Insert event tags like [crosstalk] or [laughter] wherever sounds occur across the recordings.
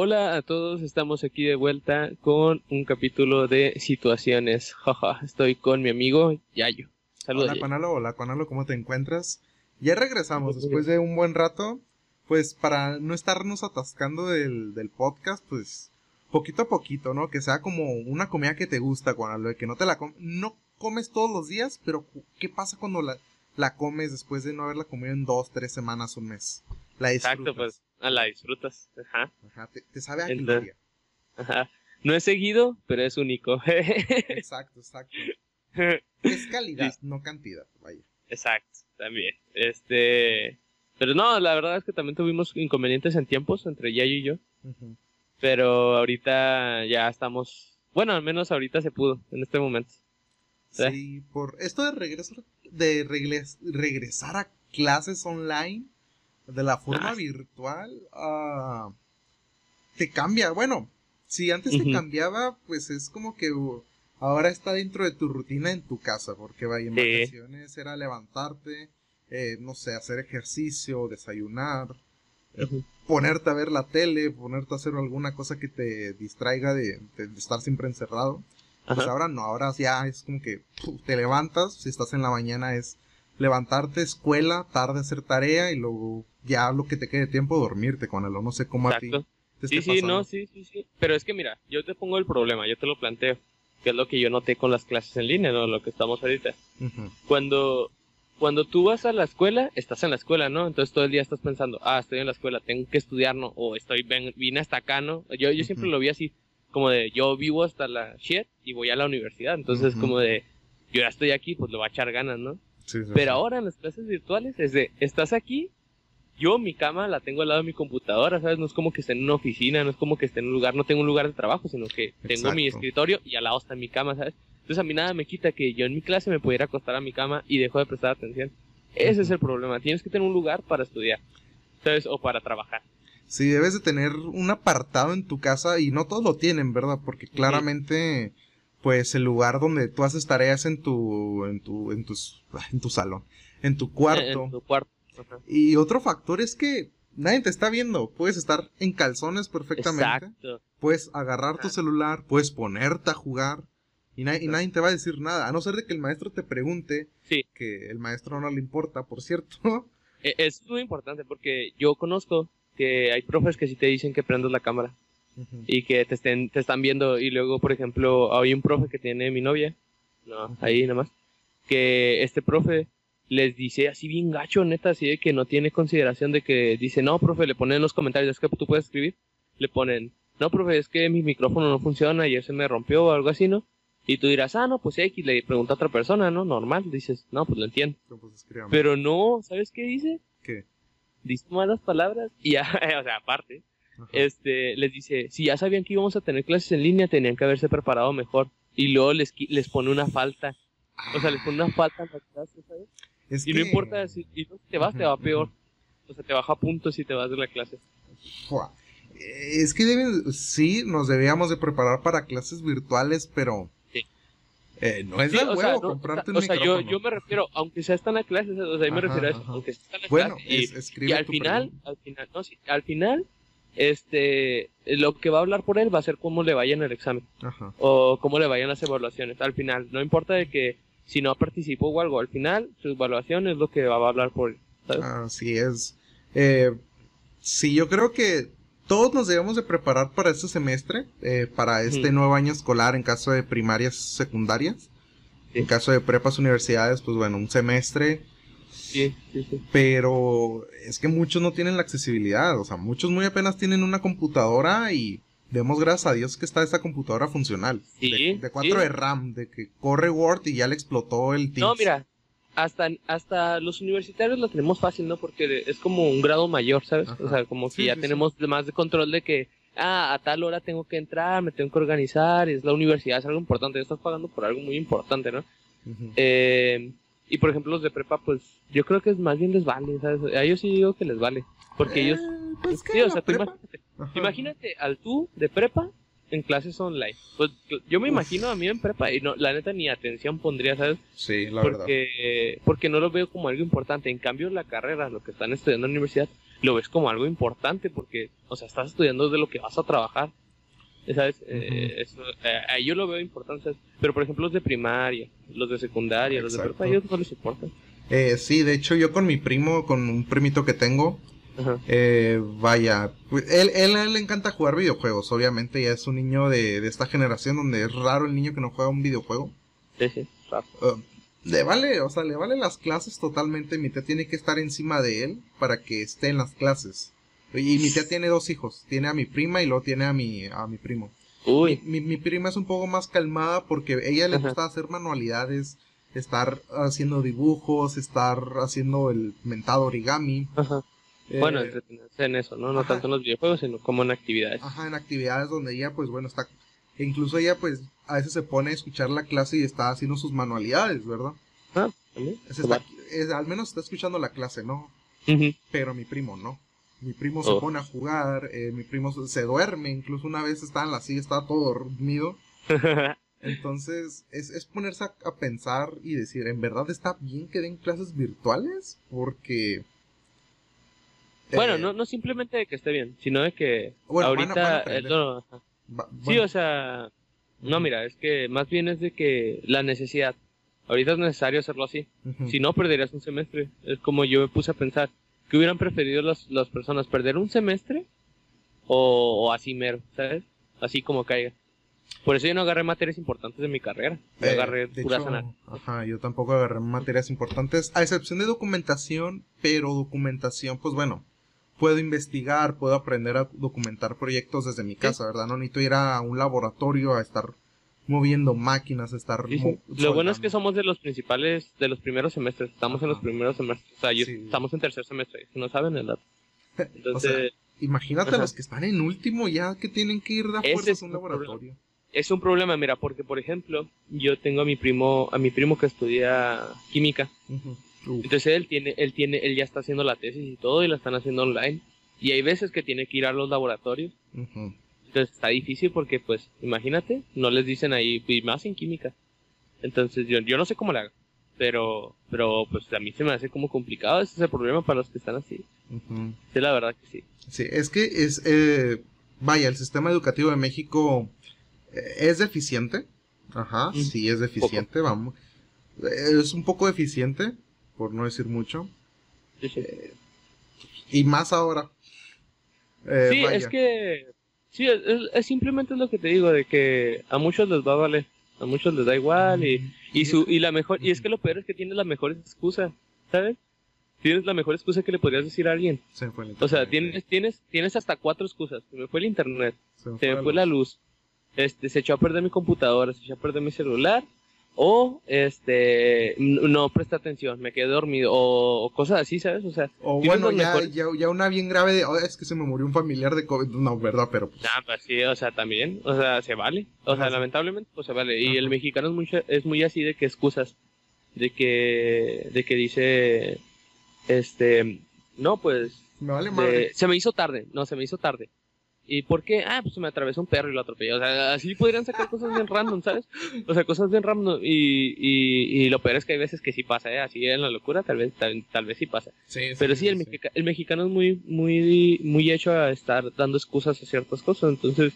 Hola a todos, estamos aquí de vuelta con un capítulo de situaciones. [laughs] Jaja, estoy con mi amigo Yayo. Saludos. Hola, Conalo, hola, Conalo, ¿cómo te encuentras? Ya regresamos después de un buen rato. Pues para no estarnos atascando del, del podcast, pues poquito a poquito, ¿no? Que sea como una comida que te gusta, Conalo, que no te la no comes todos los días, pero ¿qué pasa cuando la, la comes después de no haberla comido en dos, tres semanas, un mes? La disfrutas. Exacto, pues Ah, la disfrutas. Ajá. Ajá, te, sabe a gloria. Ajá. No es seguido, pero es único. [laughs] exacto, exacto. Es calidad, no cantidad, vaya. Exacto, también. Este. Pero no, la verdad es que también tuvimos inconvenientes en tiempos entre Yayo y yo. Pero ahorita ya estamos. Bueno, al menos ahorita se pudo, en este momento. Sí, por esto de regresar, de regresar a clases online de la forma virtual uh, te cambia. Bueno, si antes te cambiaba, pues es como que uh, ahora está dentro de tu rutina en tu casa, porque vaya, en vacaciones era levantarte, eh, no sé, hacer ejercicio, desayunar, eh, ponerte a ver la tele, ponerte a hacer alguna cosa que te distraiga de, estar siempre encerrado. Pues ahora no, ahora ya es como que te levantas, si estás en la mañana es levantarte, escuela, tarde hacer tarea y luego ya lo que te quede tiempo dormirte con él, no sé cómo a ti. sí, sí, no, sí, sí, sí. Pero es que mira, yo te pongo el problema, yo te lo planteo, que es lo que yo noté con las clases en línea, ¿no? Lo que estamos ahorita. Cuando cuando tú vas a la escuela, estás en la escuela, ¿no? Entonces todo el día estás pensando, ah, estoy en la escuela, tengo que estudiar, ¿no? O estoy, ven, vine hasta acá, ¿no? Yo, yo siempre lo vi así, como de, yo vivo hasta la shit y voy a la universidad. Entonces, como de, yo ya estoy aquí, pues lo va a echar ganas, ¿no? Pero ahora en las clases virtuales es de, estás aquí, yo mi cama la tengo al lado de mi computadora, ¿sabes? No es como que esté en una oficina, no es como que esté en un lugar, no tengo un lugar de trabajo, sino que tengo mi escritorio y al lado está mi cama, ¿sabes? Entonces a mí nada me quita que yo en mi clase me pudiera acostar a mi cama y dejo de prestar atención. Ese es el problema, tienes que tener un lugar para estudiar, ¿sabes? O para trabajar. Sí, debes de tener un apartado en tu casa y no todos lo tienen, ¿verdad? Porque claramente pues el lugar donde tú haces tareas en tu en tu en tus en tu salón, en tu cuarto. En tu cuarto. Y otro factor es que nadie te está viendo, puedes estar en calzones perfectamente. Exacto. Puedes agarrar tu celular, puedes ponerte a jugar y, nadie te va a decir nada, a no ser de que el maestro te pregunte, sí. que el maestro no le importa, por cierto. [laughs] E, es muy importante porque yo conozco que hay profes que sí te dicen que prendas la cámara y que te, estén, te están viendo. Y luego, por ejemplo, hay un profe que tiene mi novia, no, ahí nada más, que este profe les dice así bien gacho, neta, así de que no tiene consideración de que dice, no, profe, le ponen en los comentarios, es que tú puedes escribir, le ponen, no, profe, es que mi micrófono no funciona y se me rompió o algo así, ¿no? Y tú dirás, ah, no, pues X, le pregunta a otra persona, ¿no? Normal, dices, no, pues lo entiendo. Pues, Pero no, ¿sabes qué dice? ¿Qué? Dice malas palabras y ya, [laughs] o sea, aparte, este, les dice, si ya sabían que íbamos a tener clases en línea, tenían que haberse preparado mejor. Y luego les, les pone una falta. O sea, les pone una falta en la clase, ¿sabes? Y no importa si, te vas, te va peor. O sea, te baja puntos si te vas de la clase. Es que deben, sí, nos debíamos de preparar para clases virtuales, pero... Eh, no es la huevo comprarte un O sea, yo, yo, me refiero, aunque sea están a clases, o sea, yo me refiero a eso, aunque sea están a bueno, clases. Y, y al final, al final, no, sí, al final este, lo que va a hablar por él va a ser cómo le vaya en el examen. O cómo le vayan las evaluaciones. Al final, no importa de que si no participó o algo, al final su evaluación es lo que va a hablar por él. Así es. Eh, sí, yo creo que todos nos debemos de preparar para este semestre, eh, para este nuevo año escolar en caso de primarias secundarias. En caso de prepas universidades, pues bueno, un semestre Sí, sí, Pero es que muchos no tienen la accesibilidad, o sea, muchos muy apenas tienen una computadora y demos gracias a Dios que está esta computadora funcional. Sí. De, 4 de RAM, de que corre Word y ya le explotó el Teams. No, mira, hasta, hasta los universitarios lo tenemos fácil, ¿no? Porque es como un grado mayor, ¿sabes? O sea, como que ya tenemos más de control de que, ah, a tal hora tengo que entrar, me tengo que organizar, es la universidad, es algo importante, estás pagando por algo muy importante, ¿no? eh, y por ejemplo los de prepa, pues yo creo que es más bien les vale, ¿sabes? A ellos sí digo que les vale. Porque ellos... Eh, pues, sí, o sea, tú imagínate, imagínate al tú de prepa en clases online. Pues yo me imagino a mí en prepa y no, la neta ni atención pondría, ¿sabes? Sí, la porque, verdad. Porque no lo veo como algo importante. En cambio, la carrera, lo que están estudiando en la universidad, lo ves como algo importante porque, o sea, estás estudiando de lo que vas a trabajar. ¿Sabes? Eh, ahí yo lo veo importante. Pero, por ejemplo, los de primaria, los de secundaria, los de prepa, ellos no les importan. Eh, sí, de hecho, yo con mi primo, con un primito que tengo, eh, vaya, él, él, le encanta jugar videojuegos, obviamente, ya es un niño de, de, esta generación donde es raro el niño que no juega un videojuego. Sí, sí, uh, le vale, o sea, le vale las clases totalmente, mi tía tiene que estar encima de él para que esté en las clases. Y mi tía tiene dos hijos, tiene a mi prima y luego tiene a mi, a mi primo. Uy. Mi, mi, prima es un poco más calmada porque ella le gusta hacer manualidades, estar haciendo dibujos, estar haciendo el mentado origami. Ajá. Eh, bueno, entretenerse en eso, ¿no? No tanto en los videojuegos, sino como en actividades. Ajá, en actividades donde ella, pues bueno, está... incluso ella, pues, a veces se pone a escuchar la clase y está haciendo sus manualidades, ¿verdad? Ah, también. al menos está escuchando la clase, ¿no? Pero mi primo no. Mi primo se oh. pone a jugar, eh, mi primo se duerme, incluso una vez estaba en la silla, estaba todo dormido. [laughs] Entonces, es, es ponerse a, pensar y decir, ¿en verdad está bien que den clases virtuales? Porque... Bueno, eh, no, no simplemente de que esté bien, sino de que ahorita... sí, o sea... No, mira, es que más bien es de que la necesidad. Ahorita es necesario hacerlo así. Si no, perderías un semestre. Es como yo me puse a pensar. ¿Qué hubieran preferido las, las personas? ¿Perder un semestre? O, así mero, ¿sabes? Así como caiga. Por eso yo no agarré materias importantes de mi carrera. Yo eh, agarré pura hecho, Ajá, yo tampoco agarré materias importantes, a excepción de documentación, pero documentación, pues bueno, puedo investigar, puedo aprender a documentar proyectos desde mi casa, ¿verdad? No necesito ir a un laboratorio a estar moviendo máquinas, estar... Lo bueno es que somos de los principales, de los primeros semestres, estamos en los primeros semestres, o sea, estamos en tercer semestre, no saben el dato. [laughs] Entonces... imagínate a los que están en último ya que tienen que ir de fuerzas a un laboratorio. Es un problema, mira, porque por ejemplo, yo tengo a mi primo, a mi primo que estudia química. Entonces él tiene, él tiene, él ya está haciendo la tesis y todo y la están haciendo online. Y hay veces que tiene que ir a los laboratorios. Entonces está difícil porque, pues, imagínate, no les dicen ahí, y más en química. Entonces yo, yo no sé cómo le hago. Pero, pero, pues a mí se me hace como complicado. Ese es el problema para los que están así. Sí, la verdad que sí. Sí, es que es, eh, vaya, el sistema educativo de México eh, es deficiente. Ajá, sí es deficiente, vamos. Eh, es un poco deficiente, por no decir mucho. Sí, sí. y más ahora. sí, es que Sí, es, simplemente lo que te digo, de que a muchos les va a valer, a muchos les da igual y, y, su, y la mejor, y es que lo peor es que tienes la mejor excusa, ¿sabes? Tienes la mejor excusa que le podrías decir a alguien. o sea, tienes, tienes, tienes hasta cuatro excusas. Se me fue el internet, se me fue, la luz, este, se echó a perder mi computadora, se echó a perder mi celular, o este no presta atención, me quedé dormido o, cosas así, ¿sabes? O sea, o bueno, ya, ya, una bien grave de, oh, es que se me murió un familiar de COVID, no, verdad, pero pues. pues sí, o sea, también, o sea, se vale, o sea, lamentablemente pues se vale y el mexicano es muy es muy así de que excusas de que de que dice este, no, pues me vale madre. se me hizo tarde, no, se me hizo tarde. ¿Y por qué? Ah, pues se me atravesó un perro y lo atropelló. O sea, así podrían sacar cosas bien random, ¿sabes? O sea, cosas bien random. Y, y, y lo peor es que hay veces que sí pasa, ¿eh? Así en la locura, tal vez, tal, vez sí pasa. Sí, Pero sí, el, el, mexicano es muy, muy, muy hecho a estar dando excusas a ciertas cosas. Entonces,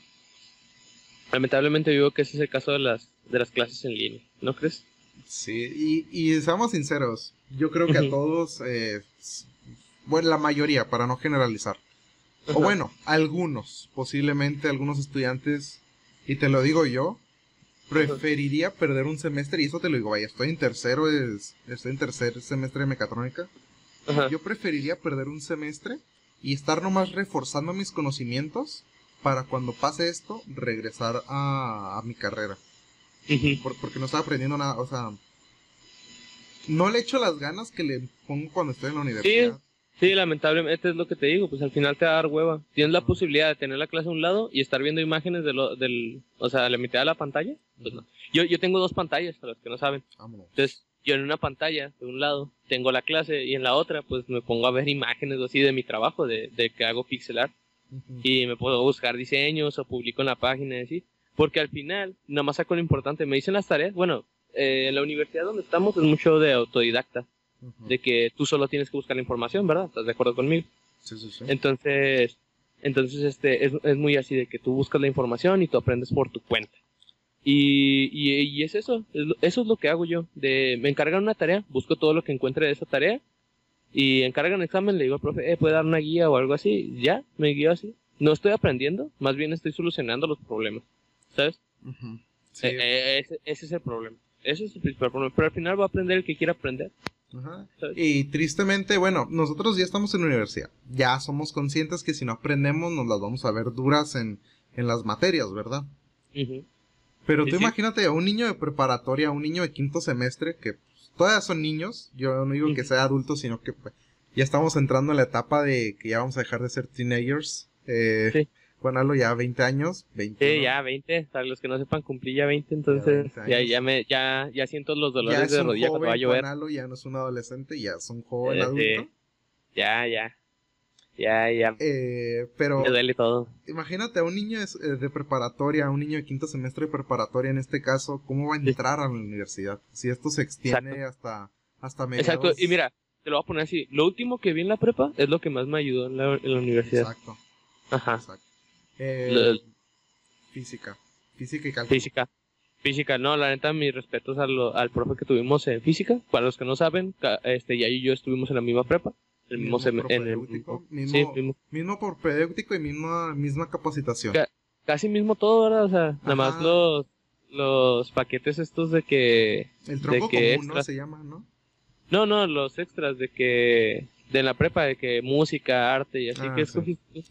lamentablemente digo que ese es el caso de las, de las clases en línea. ¿No crees? Sí, y, y seamos sinceros. Yo creo que a todos, eh, bueno, la mayoría, para no generalizar o bueno, algunos, posiblemente algunos estudiantes, y te lo digo yo, preferiría perder un semestre, y eso te lo digo, vaya, estoy en tercero, es, estoy en tercer semestre de mecatrónica. Yo preferiría perder un semestre y estar nomás reforzando mis conocimientos para cuando pase esto, regresar a, mi carrera. porque no estaba aprendiendo nada, o sea, no le echo las ganas que le pongo cuando estoy en la universidad. Sí, lamentablemente es lo que te digo, pues al final te va a dar hueva. Tienes la posibilidad de tener la clase a un lado y estar viendo imágenes de lo, del, o sea, la mitad de la pantalla. Pues no. Yo, yo tengo dos pantallas, para los que no saben. Entonces, yo en una pantalla, de un lado, tengo la clase y en la otra, pues me pongo a ver imágenes así de mi trabajo, de, de que hago pixel art. Y me puedo buscar diseños o publico en la página y así. Porque al final, nada más saco lo importante. Me dicen las tareas. Bueno, eh, en la universidad donde estamos es mucho de autodidacta de que tú solo tienes que buscar la información, ¿verdad? ¿Estás de acuerdo conmigo? Sí, sí, sí. Entonces, entonces este, es, es muy así de que tú buscas la información y tú aprendes por tu cuenta. Y, y, y es eso, eso es lo que hago yo. De, me encargan una tarea, busco todo lo que encuentre de esa tarea y encargan un examen, le digo al profe, eh, ¿puede dar una guía o algo así? Ya, me guío así. No estoy aprendiendo, más bien estoy solucionando los problemas, ¿sabes? Sí, Eh, eh, ese, ese es el problema. Ese es el principal problema. Pero al final va a aprender el que quiera aprender. Ajá. Y tristemente, bueno, nosotros ya estamos en la universidad. Ya somos conscientes que si no aprendemos nos las vamos a ver duras en, en las materias, ¿verdad? Pero tú sí. imagínate a un niño de preparatoria, a un niño de quinto semestre, que pues, todavía son niños. Yo no digo que sea adulto, sino que pues, ya estamos entrando en la etapa de que ya vamos a dejar de ser teenagers. Eh, Sí. Juan Alo ya 20 años. 20, Sí, ya 20, para los que no sepan, cumplí ya 20, entonces 20 ya, ya, me, ya, ya siento los Ya dolores es de rodilla cuando va a joven, llover. Juan Alo ya no es un adolescente, ya es un joven Eh, adulto. sí. Ya, ya. Ya, ya. Eh, pero Me duele todo. imagínate a un niño de, eh, de preparatoria, a un niño de quinto semestre de preparatoria en este caso, ¿cómo va a Sí. entrar a la universidad? Si esto se extiende hasta, hasta mediados. Exacto, y mira, te lo voy a poner así. Lo último que vi en la prepa es lo que más me ayudó en la, en la universidad. Exacto, Ajá. exacto. Eh, física, física y cálculo. Física. Física, no, la neta, mis respetos al, al profe que tuvimos en física. Para los que no saben, este, ya y yo estuvimos en la misma prepa. El mismo, Mismo en el propedéutico, sí, mismo- mismo- Mismo por pedéutico y misma, misma capacitación. Ca- casi mismo todo, ¿verdad? O sea, nada más los, los paquetes estos de que... El tronco que común, ¿no? Se llama, ¿no? No, no, los extras de que... De la prepa, de que música, arte y así Ah, que sí. escogiste.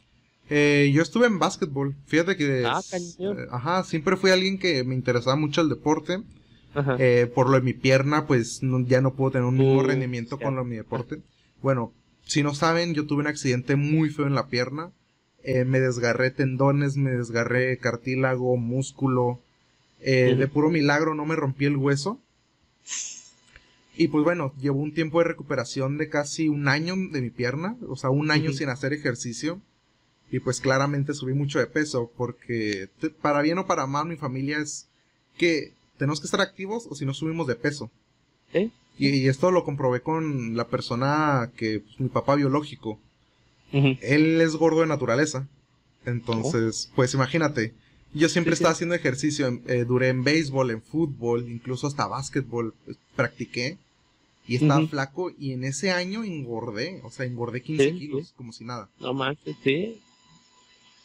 Eh, yo estuve en básquetbol. Fíjate que. Ah, es- eh, ajá, siempre fui alguien que me interesaba mucho el deporte. Ajá. Eh, por lo de mi pierna, pues no- ya no puedo tener un mismo Uh, rendimiento con lo de mi deporte. Bueno, si no saben, yo tuve un accidente muy feo en la pierna. Eh, me desgarré tendones, me desgarré cartílago, músculo. De puro milagro no me rompí el hueso. Y pues bueno, llevo un tiempo de recuperación de casi un año de mi pierna, o sea, un año sin hacer ejercicio. Y pues claramente subí mucho de peso, porque te- para bien o para mal mi familia es que tenemos que estar activos o si no subimos de peso. ¿Eh? Y, y esto lo comprobé con la persona que, pues, mi papá biológico. Él es gordo de naturaleza. Entonces, pues imagínate, yo siempre Sí, sí. estaba haciendo ejercicio, eh, duré en béisbol, en fútbol, incluso hasta básquetbol, pues, practiqué. Y estaba flaco y en ese año engordé, o sea, engordé 15 Sí, kilos, como si nada. No manches, sí.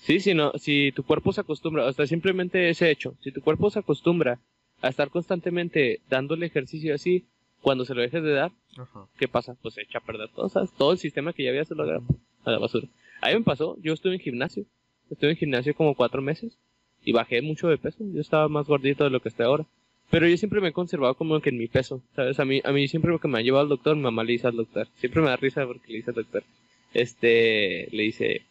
Sí, si, no, si tu cuerpo se acostumbra, o sea, simplemente ese hecho, si tu cuerpo se acostumbra a estar constantemente dándole ejercicio así, cuando se lo dejes de dar, Ajá. ¿qué pasa? Pues se echa a perder todo, ¿sabes? Todo el sistema que ya había se lo da a la basura. A mí me pasó, yo estuve en gimnasio, estuve en gimnasio como cuatro meses y bajé mucho de peso, yo estaba más gordito de lo que estoy ahora. Pero yo siempre me he conservado como que en mi peso, ¿sabes? A mí, a mí siempre que me ha llevado al doctor, mi mamá le dice al doctor. Siempre me da risa porque le dice al doctor. Este, le dice,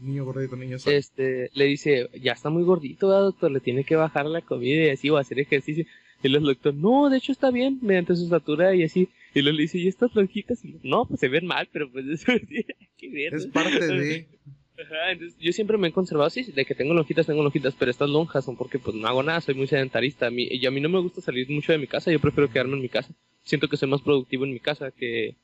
Niño gordito, niño sano. este, le dice, ya está muy gordito, ¿verdad, doctor, le tiene que bajar la comida y así, o hacer ejercicio. Y el doctor, no, de hecho está bien, mediante su estatura y así. Y luego le dice, ¿y estas lonjitas? Y, no, pues se ven mal, pero pues [laughs] eso qué ver. Es parte de... [laughs] Ajá, entonces, yo siempre me he conservado así, de que tengo lonjitas, tengo lonjitas, pero estas lonjas son porque pues no hago nada, soy muy sedentarista. A mí, y a mí no me gusta salir mucho de mi casa, yo prefiero quedarme en mi casa. Siento que soy más productivo en mi casa que.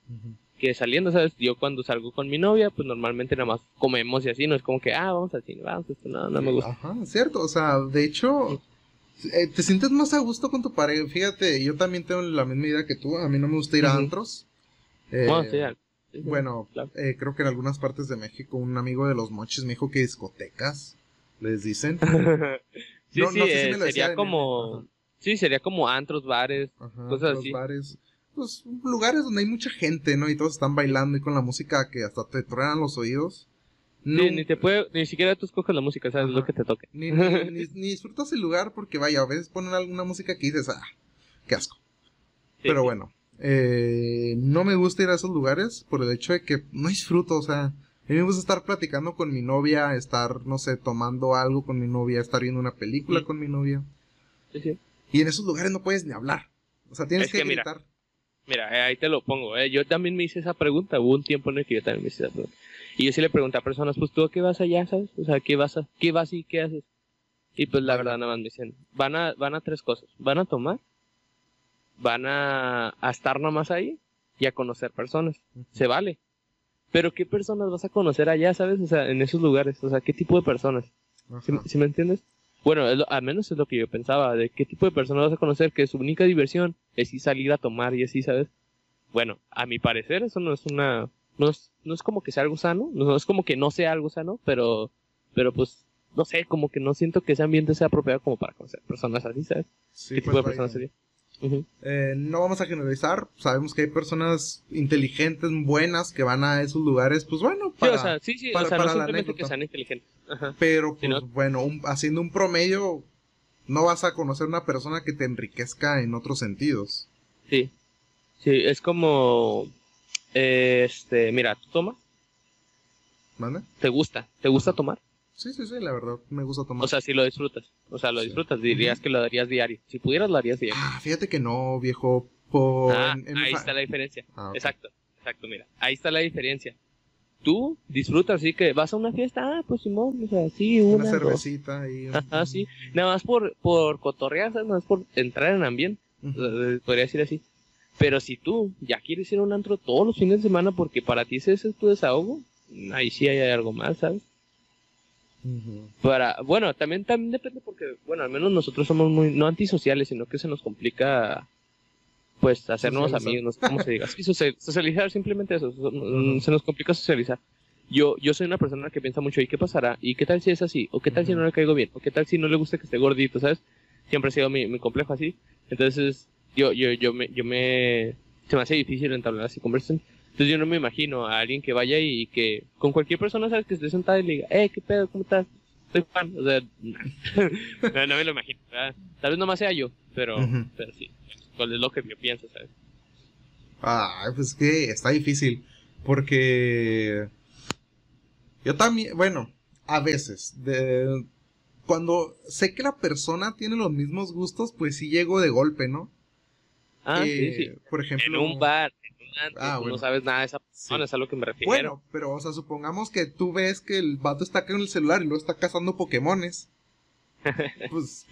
Que saliendo, ¿sabes? Yo cuando salgo con mi novia, pues normalmente nada más comemos y así, no es como que, ah, vamos al cine, vamos a esto, no, no me gusta. Ajá, cierto, o sea, de hecho, eh, te sientes más a gusto con tu pareja. Fíjate, yo también tengo la misma idea que tú, a mí no me gusta ir a antros. Eh, Bueno, sí, ya. Sí, sí, Bueno, claro. eh, creo que en algunas partes de México un amigo de los mochis me dijo que discotecas, les dicen. [laughs] sí, No- sí, no sé si eh, me lo decía sería como, sí, sería como antros, bares, Ajá, Cosas así. bares, pues lugares donde hay mucha gente, ¿no? Y todos están bailando y con la música que hasta te truenan los oídos. No, ni te puede, ni siquiera tú escoges la música, sabes lo que te toque. ni, ni- ni- disfrutas el lugar porque vaya, a veces ponen alguna música que dices, ah, qué asco. Sí, Pero sí. bueno, eh, no me gusta ir a esos lugares por el hecho de que no disfruto, o sea, a mí me gusta estar platicando con mi novia, estar, no sé, tomando algo con mi novia, estar viendo una película Sí. con mi novia. Sí, sí. Y en esos lugares no puedes ni hablar. O sea, tienes Es que, que mira, gritar. Mira, eh, ahí te lo pongo. eh. Yo también me hice esa pregunta. Hubo un tiempo en el que yo también me hice esa pregunta. Y yo sí le pregunté a personas, pues tú a qué vas allá, ¿sabes? O sea, ¿qué vas a, qué vas y qué haces? Y pues la verdad nada más me dicen, van a, van a tres cosas. Van a tomar, van a, a estar nomás ahí y a conocer personas. Se vale. Pero ¿qué personas vas a conocer allá, sabes? O sea, en esos lugares. O sea, ¿qué tipo de personas? ¿Sí, me entiendes? Bueno, al menos es lo que yo pensaba, de qué tipo de personas vas a conocer que su única diversión es ir salir a tomar y así, ¿sabes? Bueno, a mi parecer eso no es una... No es, no es como que sea algo sano, no es como que no sea algo sano, pero, pero pues, no sé, como que no siento que ese ambiente sea apropiado como para conocer personas así, ¿sabes? ¿Qué tipo de pues, personas sería? Eh, no vamos a generalizar, sabemos que hay personas inteligentes, buenas, que van a esos lugares, pues bueno, para, sí, sí, o sea, no simplemente que sean inteligentes. Pero, pues bueno, haciendo un promedio, no vas a conocer una persona que te enriquezca en otros sentidos. Sí, sí, es como, este, mira, ¿tú tomas? ¿Mande? ¿Te gusta? ¿Te gusta tomar? Sí, sí, sí, la verdad, me gusta tomar. O sea, si lo disfrutas. O sea, lo disfrutas, dirías que lo darías diario. Si pudieras, lo harías diario. Ah, fíjate que no, viejo. Por... Ah, ahí está la diferencia. Ah, exacto, exacto, mira. Ahí está la diferencia. Tú disfrutas, así que vas a una fiesta, ah, pues Simón, o sea, sí, una. Una cervecita y. Ajá, sí. Nada más por, por cotorrear, nada más por entrar en ambiente. Podría decir así. Pero si tú ya quieres ir a un antro todos los fines de semana porque para ti ese es tu desahogo, ahí sí hay algo más, ¿sabes? Para, bueno, también, también depende porque, bueno, al menos nosotros somos muy, no antisociales, sino que se nos complica, pues, hacer nuevos amigos, no cómo se diga. [laughs] socializar, simplemente eso, se nos complica socializar. Yo, yo soy una persona que piensa mucho, ¿y qué pasará? ¿Y qué tal si es así? ¿O qué tal si no le caigo bien? ¿O qué tal si no le gusta que esté gordito? ¿Sabes? Siempre ha sido mi, mi complejo así. Entonces, yo, yo, yo me, yo me, se me hace difícil entablar así conversación. Entonces yo no me imagino a alguien que vaya y que con cualquier persona, ¿sabes? Que esté sentada y le diga, eh, ¿qué pedo? ¿Cómo estás? Soy fan. O sea, [laughs] no, me lo imagino. Tal vez nomás sea yo, pero, pero sí. ¿Cuál es lo que yo pienso, sabes? Ah, pues que está difícil. Porque yo también, bueno, a veces, de, cuando sé que la persona tiene los mismos gustos, pues sí llego de golpe, ¿no? Ah, sí, sí. Por ejemplo. En un bar, Ah, no sabes nada de esa persona, es a lo que me refiero. Bueno, pero, o sea, supongamos que tú ves que el vato está con el celular y luego está cazando Pokémones. [laughs] pues,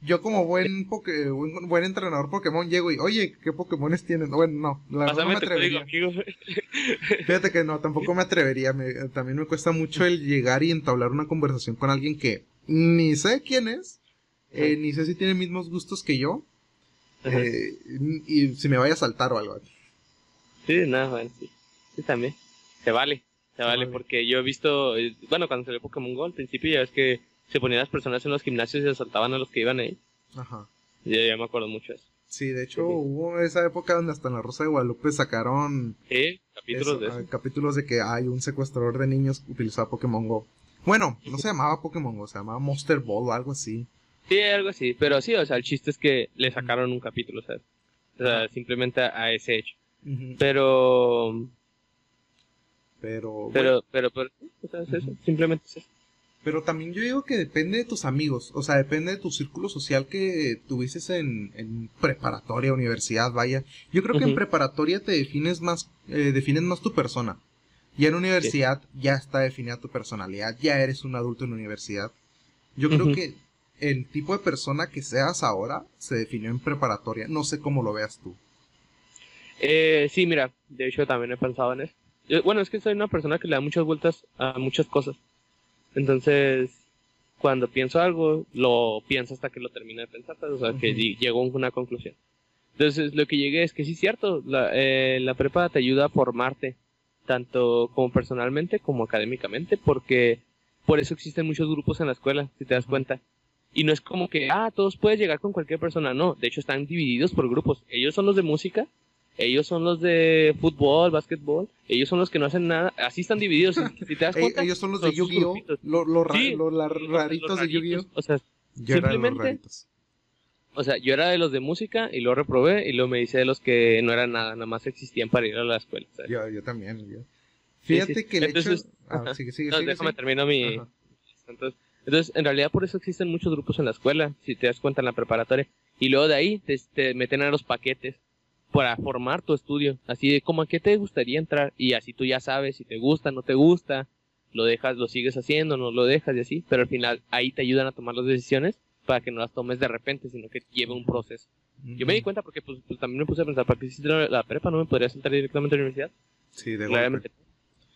yo como buen, buen, entrenador Pokémon llego y, oye, ¿qué Pokémones tienen? Bueno, no, la verdad no me atrevería. [laughs] Fíjate que no, tampoco me atrevería. también me cuesta mucho el llegar y entablar una conversación con alguien que ni sé quién es, eh, ni sé si tiene mismos gustos que yo. Eh, y si me vaya a saltar o algo. Sí, nada, bueno, sí. Sí, también. Se vale. Se vale, porque yo he visto, eh, bueno, cuando salió Pokémon Go al principio ya ves que se ponían las personas en los gimnasios y asaltaban a los que iban ahí. Ajá. Ya, ya me acuerdo mucho de eso. Sí, de hecho hubo esa época donde hasta en la Rosa de Guadalupe sacaron ¿Sí? capítulos de eso. capítulos de que hay un secuestrador de niños que utilizaba Pokémon Go. Bueno, no se llamaba Pokémon Go, se llamaba Monster Ball o algo así. Sí, algo así, pero sí, o sea, el chiste es que le sacaron un capítulo, ¿sabes? O sea, simplemente a ese hecho. Pero. Pero. Pero, pero, pero, simplemente es eso. Pero también yo digo que depende de tus amigos, o sea, depende de tu círculo social que tuvieses en, en preparatoria, universidad, vaya. Yo creo que en preparatoria te defines más, eh, defines más tu persona. Ya en universidad ya está definida tu personalidad, ya eres un adulto en universidad. Yo creo que el tipo de persona que seas ahora se definió en preparatoria. No sé cómo lo veas tú. Eh, sí, mira, de hecho también he pensado en eso. bueno, es que soy una persona que le da muchas vueltas a muchas cosas. Entonces, cuando pienso algo, lo pienso hasta que lo termine de pensar, pues, o sea, que llego a una conclusión. Entonces, lo que llegué es que sí es cierto, la, eh, la prepa te ayuda a formarte, tanto como personalmente como académicamente, porque por eso existen muchos grupos en la escuela, si te das cuenta. Y no es como que, ah, todos puedes llegar con cualquier persona, no, de hecho están divididos por grupos. Ellos son los de música, ellos son los de fútbol, básquetbol, ellos son los que no hacen nada, así están divididos, si te das [laughs] cuenta. ellos son los de Yu-Gi-Oh, los, raritos de Yu-Gi-Oh. O sea, simplemente, o sea, yo era de los de música y lo reprobé y luego me hice de los que no eran nada, nada más existían para ir a la escuela. Yo, yo también, Fíjate que el entonces, hecho... Ah, sigue, sigue, no, déjame termino mi... Entonces, entonces, en realidad por eso existen muchos grupos en la escuela, si te das cuenta en la preparatoria. Y luego de ahí te, te meten a los paquetes para formar tu estudio. Así de como a qué te gustaría entrar y así tú ya sabes si te gusta, no te gusta, lo dejas, lo sigues haciendo, no lo dejas y así, pero al final ahí te ayudan a tomar las decisiones para que no las tomes de repente, sino que lleve un proceso. Yo me di cuenta porque pues, pues, también me puse a pensar, ¿para qué hiciste la, prepa? ¿No me podría sentar directamente a la universidad? Sí, de golpe.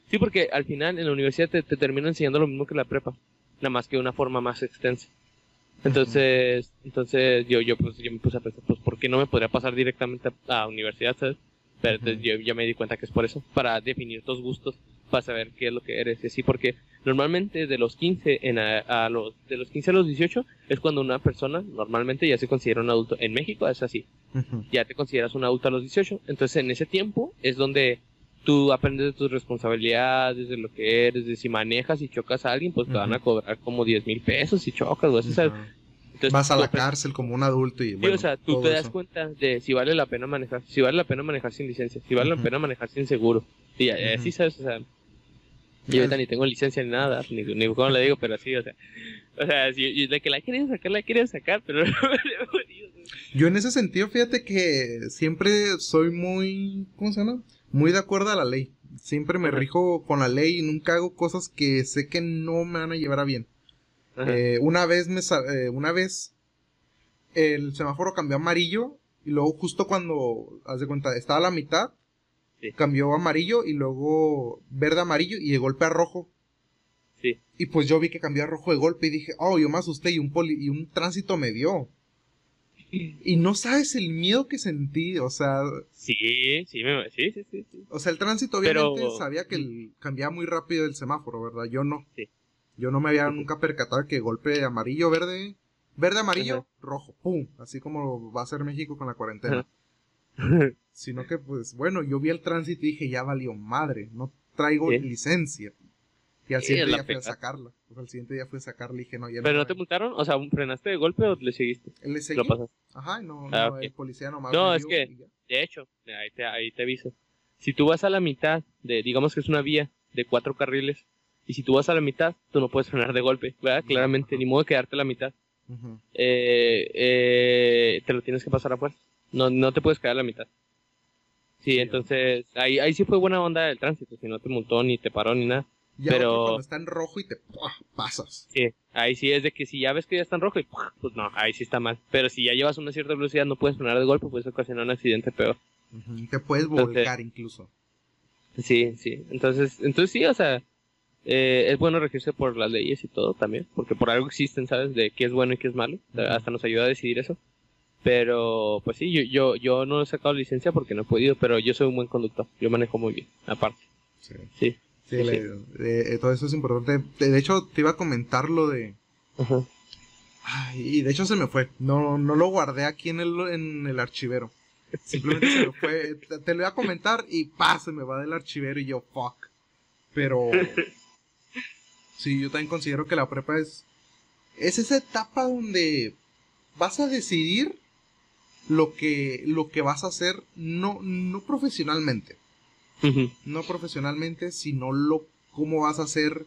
Sí, porque al final en la universidad te, te termina enseñando lo mismo que la prepa, nada más que de una forma más extensa. Entonces, entonces yo, yo, pues, yo me puse a pensar, pues, ¿por qué no me podría pasar directamente a, a universidad, sabes? Pero entonces yo ya me di cuenta que es por eso, para definir tus gustos, para saber qué es lo que eres y así, porque normalmente de los 15 en a, los de los 15 a los 18 es cuando una persona normalmente ya se considera un adulto. En México es así. Ya te consideras un adulto a los 18, entonces en ese tiempo es donde tú aprendes de tus responsabilidades, de lo que eres, de si manejas y chocas a alguien, pues te van a cobrar como 10 mil pesos si chocas o eso, entonces, Vas a la cárcel como un adulto y bueno, o sea, tú te das cuenta de si vale la pena manejar, si vale la pena manejar sin licencia, si vale la pena manejar sin seguro. Y así sabes, o sea, yo ahorita ni tengo licencia ni nada, ni, ni cómo le digo, pero así, o sea, o sea, si, de que la quieren sacar, la quieren sacar, pero [laughs] Yo en ese sentido, fíjate que siempre soy muy, ¿cómo se llama? Muy de acuerdo a la ley. Siempre me rijo con la ley y nunca hago cosas que sé que no me van a llevar a bien. Eh, una vez me eh, una vez el semáforo cambió a amarillo y luego justo cuando haz de cuenta estaba a la mitad cambió a amarillo y luego verde amarillo y de golpe a rojo. Sí. Y pues yo vi que cambió a rojo de golpe y dije, "Oh, yo me asusté y un poli y un tránsito me dio." Y no sabes el miedo que sentí, o sea... Sí, sí, sí, sí, sí, O sea, el tránsito obviamente sabía que cambiaba muy rápido el semáforo, ¿verdad? Yo no. Sí. Yo no me había nunca percatado que golpe amarillo, verde, verde, amarillo, rojo, pum, así como va a ser México con la cuarentena. Sino que, pues, bueno, yo vi el tránsito y dije, ya valió madre, no traigo licencia. Y al siguiente día fui a sacarla. Pues al siguiente día fui a sacarla y dije, no, ya ¿Pero no, te multaron? O sea, ¿frenaste de golpe o le seguiste? Le seguí. Lo pasaste. Ajá, no, ah, no, el policía nomás. No, es que, de hecho, ahí te, ahí te aviso. Si tú vas a la mitad de, digamos que es una vía de cuatro carriles, y si tú vas a la mitad, tú no puedes frenar de golpe, ¿verdad? Claramente, ni modo de quedarte a la mitad. eh, eh, te lo tienes que pasar a fuerza. No, no te puedes quedar a la mitad. Sí, entonces ahí, ahí sí fue buena onda el tránsito, si no te multó ni te paró ni nada. Pero cuando está en rojo y te pasas. Sí, ahí sí es de que si ya ves que ya está en rojo y pues no, ahí sí está mal. Pero si ya llevas una cierta velocidad no puedes frenar de golpe, puedes ocasionar un accidente peor. Te puedes volcar incluso. Sí, sí. Entonces, entonces sí, o sea, eh, es bueno regirse por las leyes y todo también, porque por algo existen, ¿sabes? De qué es bueno y qué es malo. Hasta nos ayuda a decidir eso. Pero, pues sí, yo, yo, yo no he sacado licencia porque no he podido, pero yo soy un buen conductor. Yo manejo muy bien, aparte. Sí. Sí. Eh, todo eso es importante. De hecho, te iba a comentar lo de... Ay, y de hecho se me fue. No, no lo guardé aquí en el, en el archivero. [laughs] Simplemente se me fue. Te, te, lo iba a comentar y pa, se me va del archivero y yo, fuck. Pero [laughs] Sí, yo también considero que la prepa es. Es esa etapa donde vas a decidir lo que, lo que vas a hacer, no, no profesionalmente. No profesionalmente, sino lo cómo vas a hacer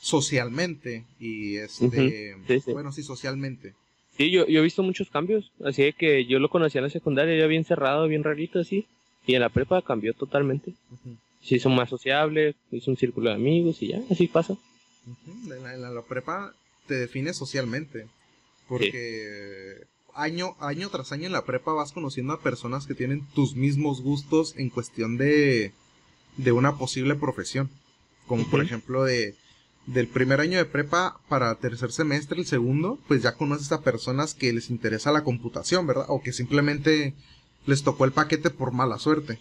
socialmente. Y este. Bueno, sí, socialmente. Sí, yo, yo he visto muchos cambios. Así que yo lo conocía en la secundaria, ya bien cerrado, bien rarito, así. Y en la prepa cambió totalmente. Se hizo más sociable, hizo un círculo de amigos y ya, así pasa en, la, prepa te define socialmente. Porque año, año tras año en la prepa vas conociendo a personas que tienen tus mismos gustos en cuestión de, de una posible profesión. Como por ejemplo de del primer año de prepa para tercer semestre, el segundo, pues ya conoces a personas que les interesa la computación, ¿verdad? O que simplemente les tocó el paquete por mala suerte.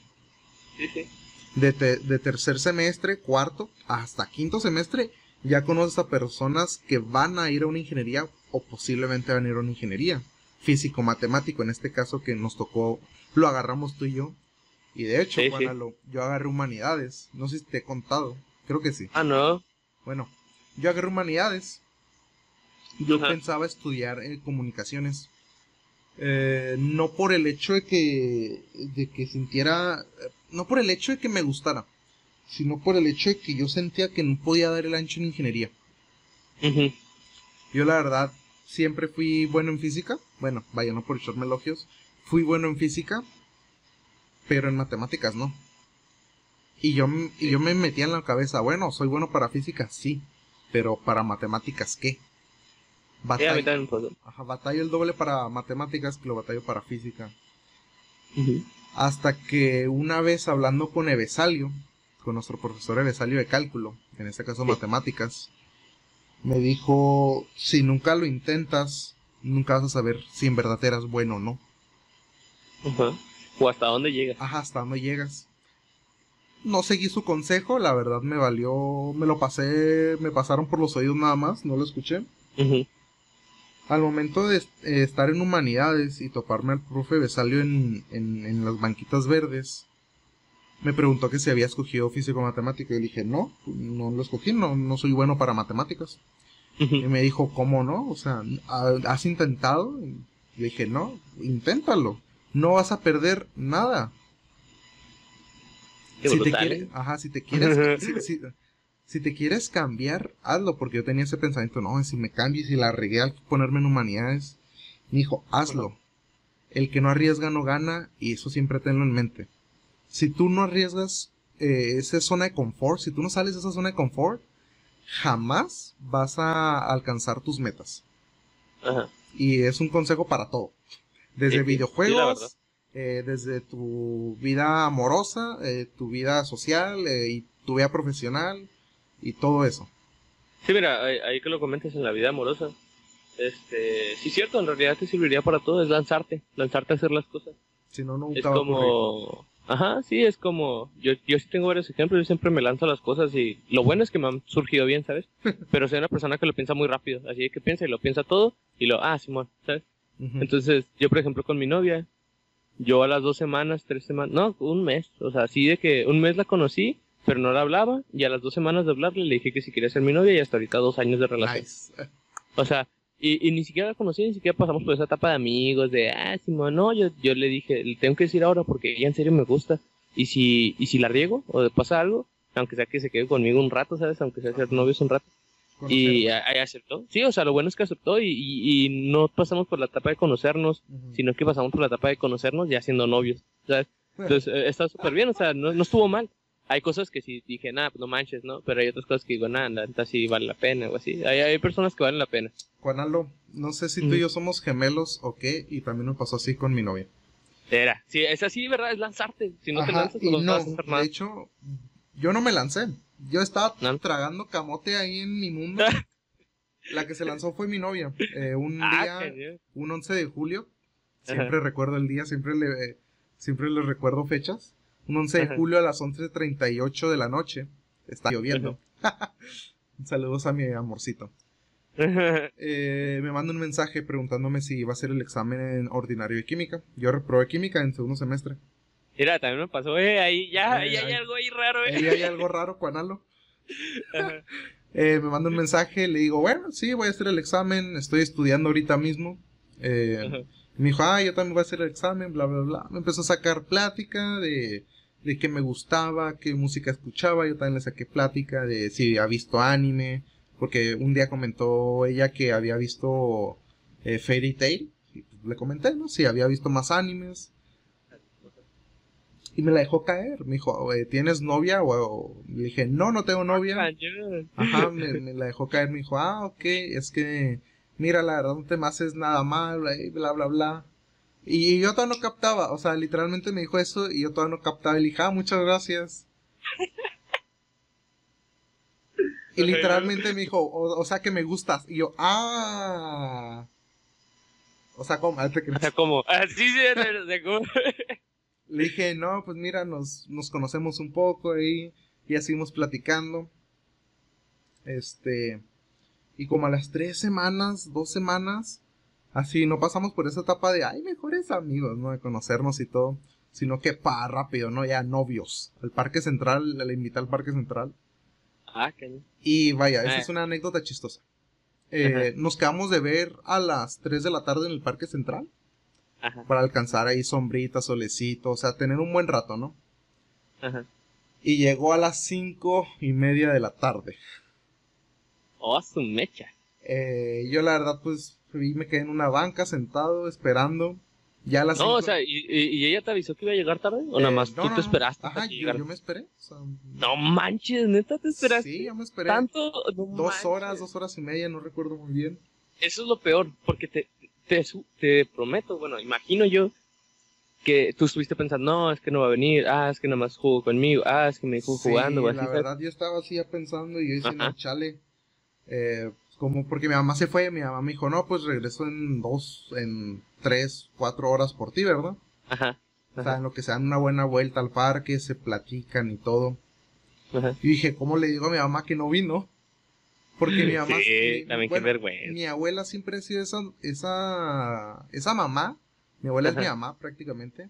De, de tercer semestre, cuarto, hasta quinto semestre, ya conoces a personas que van a ir a una ingeniería o posiblemente van a ir a una ingeniería. Físico, matemático, en este caso que nos tocó, lo agarramos tú y yo. Y de hecho, yo agarré humanidades. No sé si te he contado. Creo que sí. Ah, no. Bueno, yo agarré humanidades. Yo pensaba estudiar en comunicaciones. Eh, no por el hecho de que, de que sintiera, no por el hecho de que me gustara, sino por el hecho de que yo sentía que no podía dar el ancho en ingeniería. Yo la verdad siempre fui bueno en física, bueno, vaya, no por echarme elogios, fui bueno en física, pero en matemáticas no. Y yo, y yo me metía en la cabeza, bueno, soy bueno para física, sí, pero para matemáticas, ¿qué? Batalla, ajá, batallo el doble para matemáticas que lo batallo para física. Hasta que una vez hablando con Evesalio, con nuestro profesor Evesalio de cálculo, en este caso matemáticas, me dijo, si nunca lo intentas, nunca vas a saber si en verdad eras bueno o no. Ajá. O hasta dónde llegas. Ajá, hasta dónde llegas. No seguí su consejo, la verdad me valió, me lo pasé, me pasaron por los oídos nada más, no lo escuché. Al momento de eh, estar en humanidades y toparme al profe Besalio en, en, las banquitas verdes, me preguntó que si había escogido físico matemático y le dije, no, no lo escogí, no, no soy bueno para matemáticas. Y me dijo, ¿cómo no? O sea, ¿has intentado? Y le dije, no, inténtalo. No vas a perder nada. si te quieres, ¿eh? ajá, si te quieres, [laughs] si, te quieres cambiar, hazlo, porque yo tenía ese pensamiento, no, si me cambio y si la regué al ponerme en humanidades, me dijo, hazlo. El que no arriesga no gana, y eso siempre tenlo en mente. Si tú no arriesgas eh, esa zona de confort, si tú no sales de esa zona de confort, jamás vas a alcanzar tus metas. Ajá. Y es un consejo para todo. Desde videojuegos, eh, desde tu vida amorosa, eh, tu vida social eh, y tu vida profesional y todo eso. Sí, mira, ahí, que lo comentes en la vida amorosa. Este, sí, cierto, en realidad te serviría para todo, es lanzarte, lanzarte a hacer las cosas. Si no, nunca es como, Ajá, sí, es como, yo, yo sí tengo varios ejemplos, yo siempre me lanzo las cosas y lo bueno es que me han surgido bien, ¿sabes? [laughs] Pero soy una persona que lo piensa muy rápido, así que piensa y lo piensa todo y lo, ah, Simón, ¿sabes? Entonces, yo por ejemplo con mi novia, yo a las dos semanas, tres semanas, no, un mes, o sea, así de que un mes la conocí, pero no la hablaba y a las dos semanas de hablarle le dije que si quería ser mi novia y hasta ahorita dos años de relación. O sea, y, y, ni siquiera la conocí, ni siquiera pasamos por esa etapa de amigos, de, ah, Simón, no, yo, yo le dije, le tengo que decir ahora porque ella en serio me gusta. Y si, y si la riego o pasa algo, aunque sea que se quede conmigo un rato, ¿sabes? Aunque sea ser novios un rato. Y ahí aceptó. Sí, o sea, lo bueno es que aceptó y, y, no pasamos por la etapa de conocernos, sino que pasamos por la etapa de conocernos ya siendo novios, ¿sabes? [laughs] Entonces, eh, está súper bien, o sea, no, no estuvo mal hay cosas que sí dije, nada, no manches, ¿no? Pero hay otras cosas que digo, nada, nada, sí vale la pena o así. Hay, hay personas que valen la pena. Juanalo, no sé si tú y yo somos gemelos o qué, y también me pasó así con mi novia. Era, sí, es así, ¿verdad? Es lanzarte. Si no te lanzas, no, vas a hacer nada. De hecho, yo no me lancé. Yo estaba tragando camote ahí en mi mundo. [laughs] la que se lanzó fue mi novia. Eh, un ah, día, un 11 de julio. Siempre recuerdo el día, siempre le, siempre le recuerdo fechas. Un 11 de julio a las 11.38 de la noche. Está lloviendo. [laughs] Saludos a mi amorcito. Eh, me manda un mensaje preguntándome si iba a hacer el examen en ordinario de química. Yo reprobé química en segundo semestre. Mira, también me pasó, eh, ahí ya, ahí hay algo ahí raro, eh. Ahí hay algo raro, Cuanalo. [laughs] eh, me manda un mensaje, le digo, bueno, sí, voy a hacer el examen, estoy estudiando ahorita mismo. Eh, me dijo, ah, yo también voy a hacer el examen, bla, bla, bla. Me empezó a sacar plática de, de qué me gustaba, qué música escuchaba. Yo también le saqué plática de si había visto anime. Porque un día comentó ella que había visto eh, Fairy Tail. Y pues, le comenté, ¿no? Si había visto más animes. Y me la dejó caer. Me dijo, ¿tienes novia? O, le dije, no, no tengo novia. Ajá, me, me, la dejó caer. Me dijo, ah, ok, es que mira, la verdad no te me haces nada mal, bla, bla, bla. Y yo todavía no captaba, o sea, literalmente me dijo eso y yo todavía no captaba. Y le dije, ah, muchas gracias. [laughs] y literalmente me dijo, o, sea que me gustas. Y yo, ah. O sea, ¿cómo? O sea, ¿cómo? Así se ¿cómo? [laughs] Le dije, no, pues mira, nos, nos conocemos un poco y ya seguimos platicando. Este. Y como a las tres semanas, dos semanas, así no pasamos por esa etapa de, ay, mejores amigos, ¿no? De conocernos y todo. Sino que pa, rápido, ¿no? Ya novios. Al Parque Central, le invité al Parque Central. Ah, qué. Y vaya, esa es una anécdota chistosa. Eh, nos quedamos de ver a las 3 de la tarde en el Parque Central. Ajá. Para alcanzar ahí sombrita, solecito, o sea, tener un buen rato, ¿no? Ajá. Y llegó a las cinco y media de la tarde. Oh, su mecha. Eh, yo la verdad, pues, me quedé en una banca sentado esperando. Ya las No, o sea, ¿y, ella te avisó que iba a llegar tarde? ¿O nada eh, más tú te esperaste? Ajá, yo, me esperé. no manches, neta te esperaste. Sí, yo me esperé. ¿Tanto? dos horas, dos horas y media, no recuerdo muy bien. Eso es lo peor, porque te, te, te prometo, bueno, imagino yo que tú estuviste pensando, no, es que no va a venir, ah, es que nada más jugó conmigo, ah, es que me dijo jugando. Sí, la verdad yo estaba así ya pensando y yo dije, no, chale, eh, como porque mi mamá se fue, mi mamá me dijo, no, pues regreso en dos, en tres, cuatro horas por ti, ¿verdad? Ajá. O sea, en lo que se dan una buena vuelta al parque, se platican y todo. Ajá. Y dije, ¿cómo le digo a mi mamá que no vino? Porque mi [laughs] mamá. Sí, también qué vergüenza. Mi abuela siempre ha sido esa, esa, esa mamá mi abuela es mi mamá prácticamente.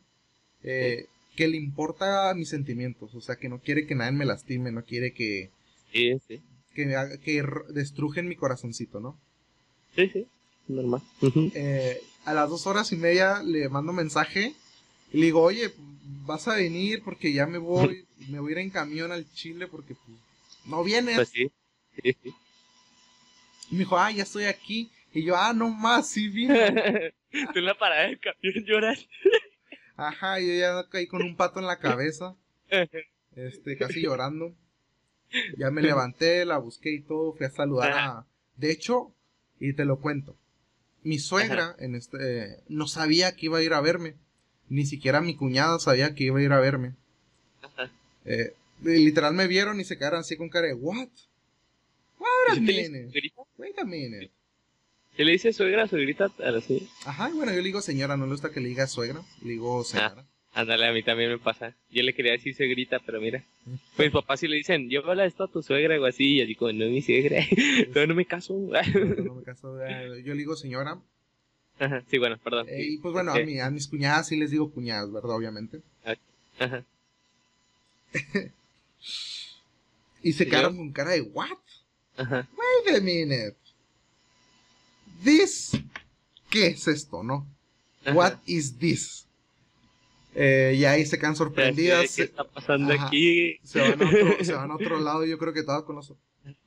Eh, que le importa mis sentimientos. O sea, que no quiere que nadie me lastime, no quiere que. Sí, sí. Que, que destrujen mi corazoncito, ¿no? Sí, sí, normal. Eh, a las dos horas y media le mando mensaje y le digo, oye, vas a venir porque ya me voy, [laughs] me voy a ir en camión al Chile porque pues, no vienes. Pues sí. sí, sí. Y me dijo, ah, ya estoy aquí. Y yo, ah, no más, sí vino. [laughs] Tú en la parada del [laughs] camión lloras. Ajá, yo ya caí con un pato en la cabeza. Este, casi llorando. Ya me levanté, la busqué y todo, fui a saludar a... De hecho, y te lo cuento, mi suegra en este no sabía que iba a ir a verme. Ni siquiera mi cuñada sabía que iba a ir a verme. Eh, literal me vieron y se quedaron así con cara de, ¿what? A minute. Wait a minute. ¿Qué le dice suegra, suegrita? Así. Ajá, bueno, yo le digo señora, no le gusta que le diga suegra, le digo señora. Ah, ándale, a mí también me pasa. Yo le quería decir suegrita, pero mira. Pues mis papás sí le dicen, yo habla esto a tu suegra o así, y así como, no es mi suegra, [laughs] pero no me caso. no, me caso, yo le digo señora. Ajá, sí, bueno, perdón. Eh, y pues bueno, a, mi, a mis cuñadas sí les digo cuñadas, ¿verdad? Obviamente. Ajá. [laughs] y se quedaron con cara de, ¿what? Ajá. Wait a minute this, ¿qué es esto, no? What is this? Eh, y ahí se quedan sorprendidas. ¿Qué está pasando aquí? Se van, a otro, se van, a otro, [laughs] lado. Yo creo que estaba con,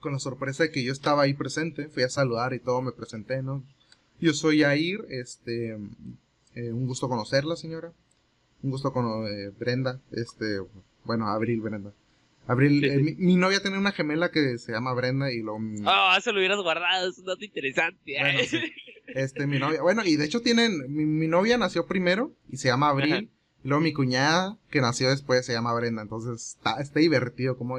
con la sorpresa de que yo estaba ahí presente. Fui a saludar y todo, me presenté, ¿no? Yo soy Air, este, eh, un gusto conocerla, señora. Un gusto con eh, Brenda, este, bueno, Abril Brenda. Abril, eh, mi, novia tiene una gemela que se llama Brenda y lo... Ah, se lo hubieras guardado, es un dato interesante. [laughs] Este, mi novia, bueno, y de hecho tienen, mi, novia nació primero y se llama Abril, y luego mi cuñada que nació después se llama Brenda, entonces está, está divertido como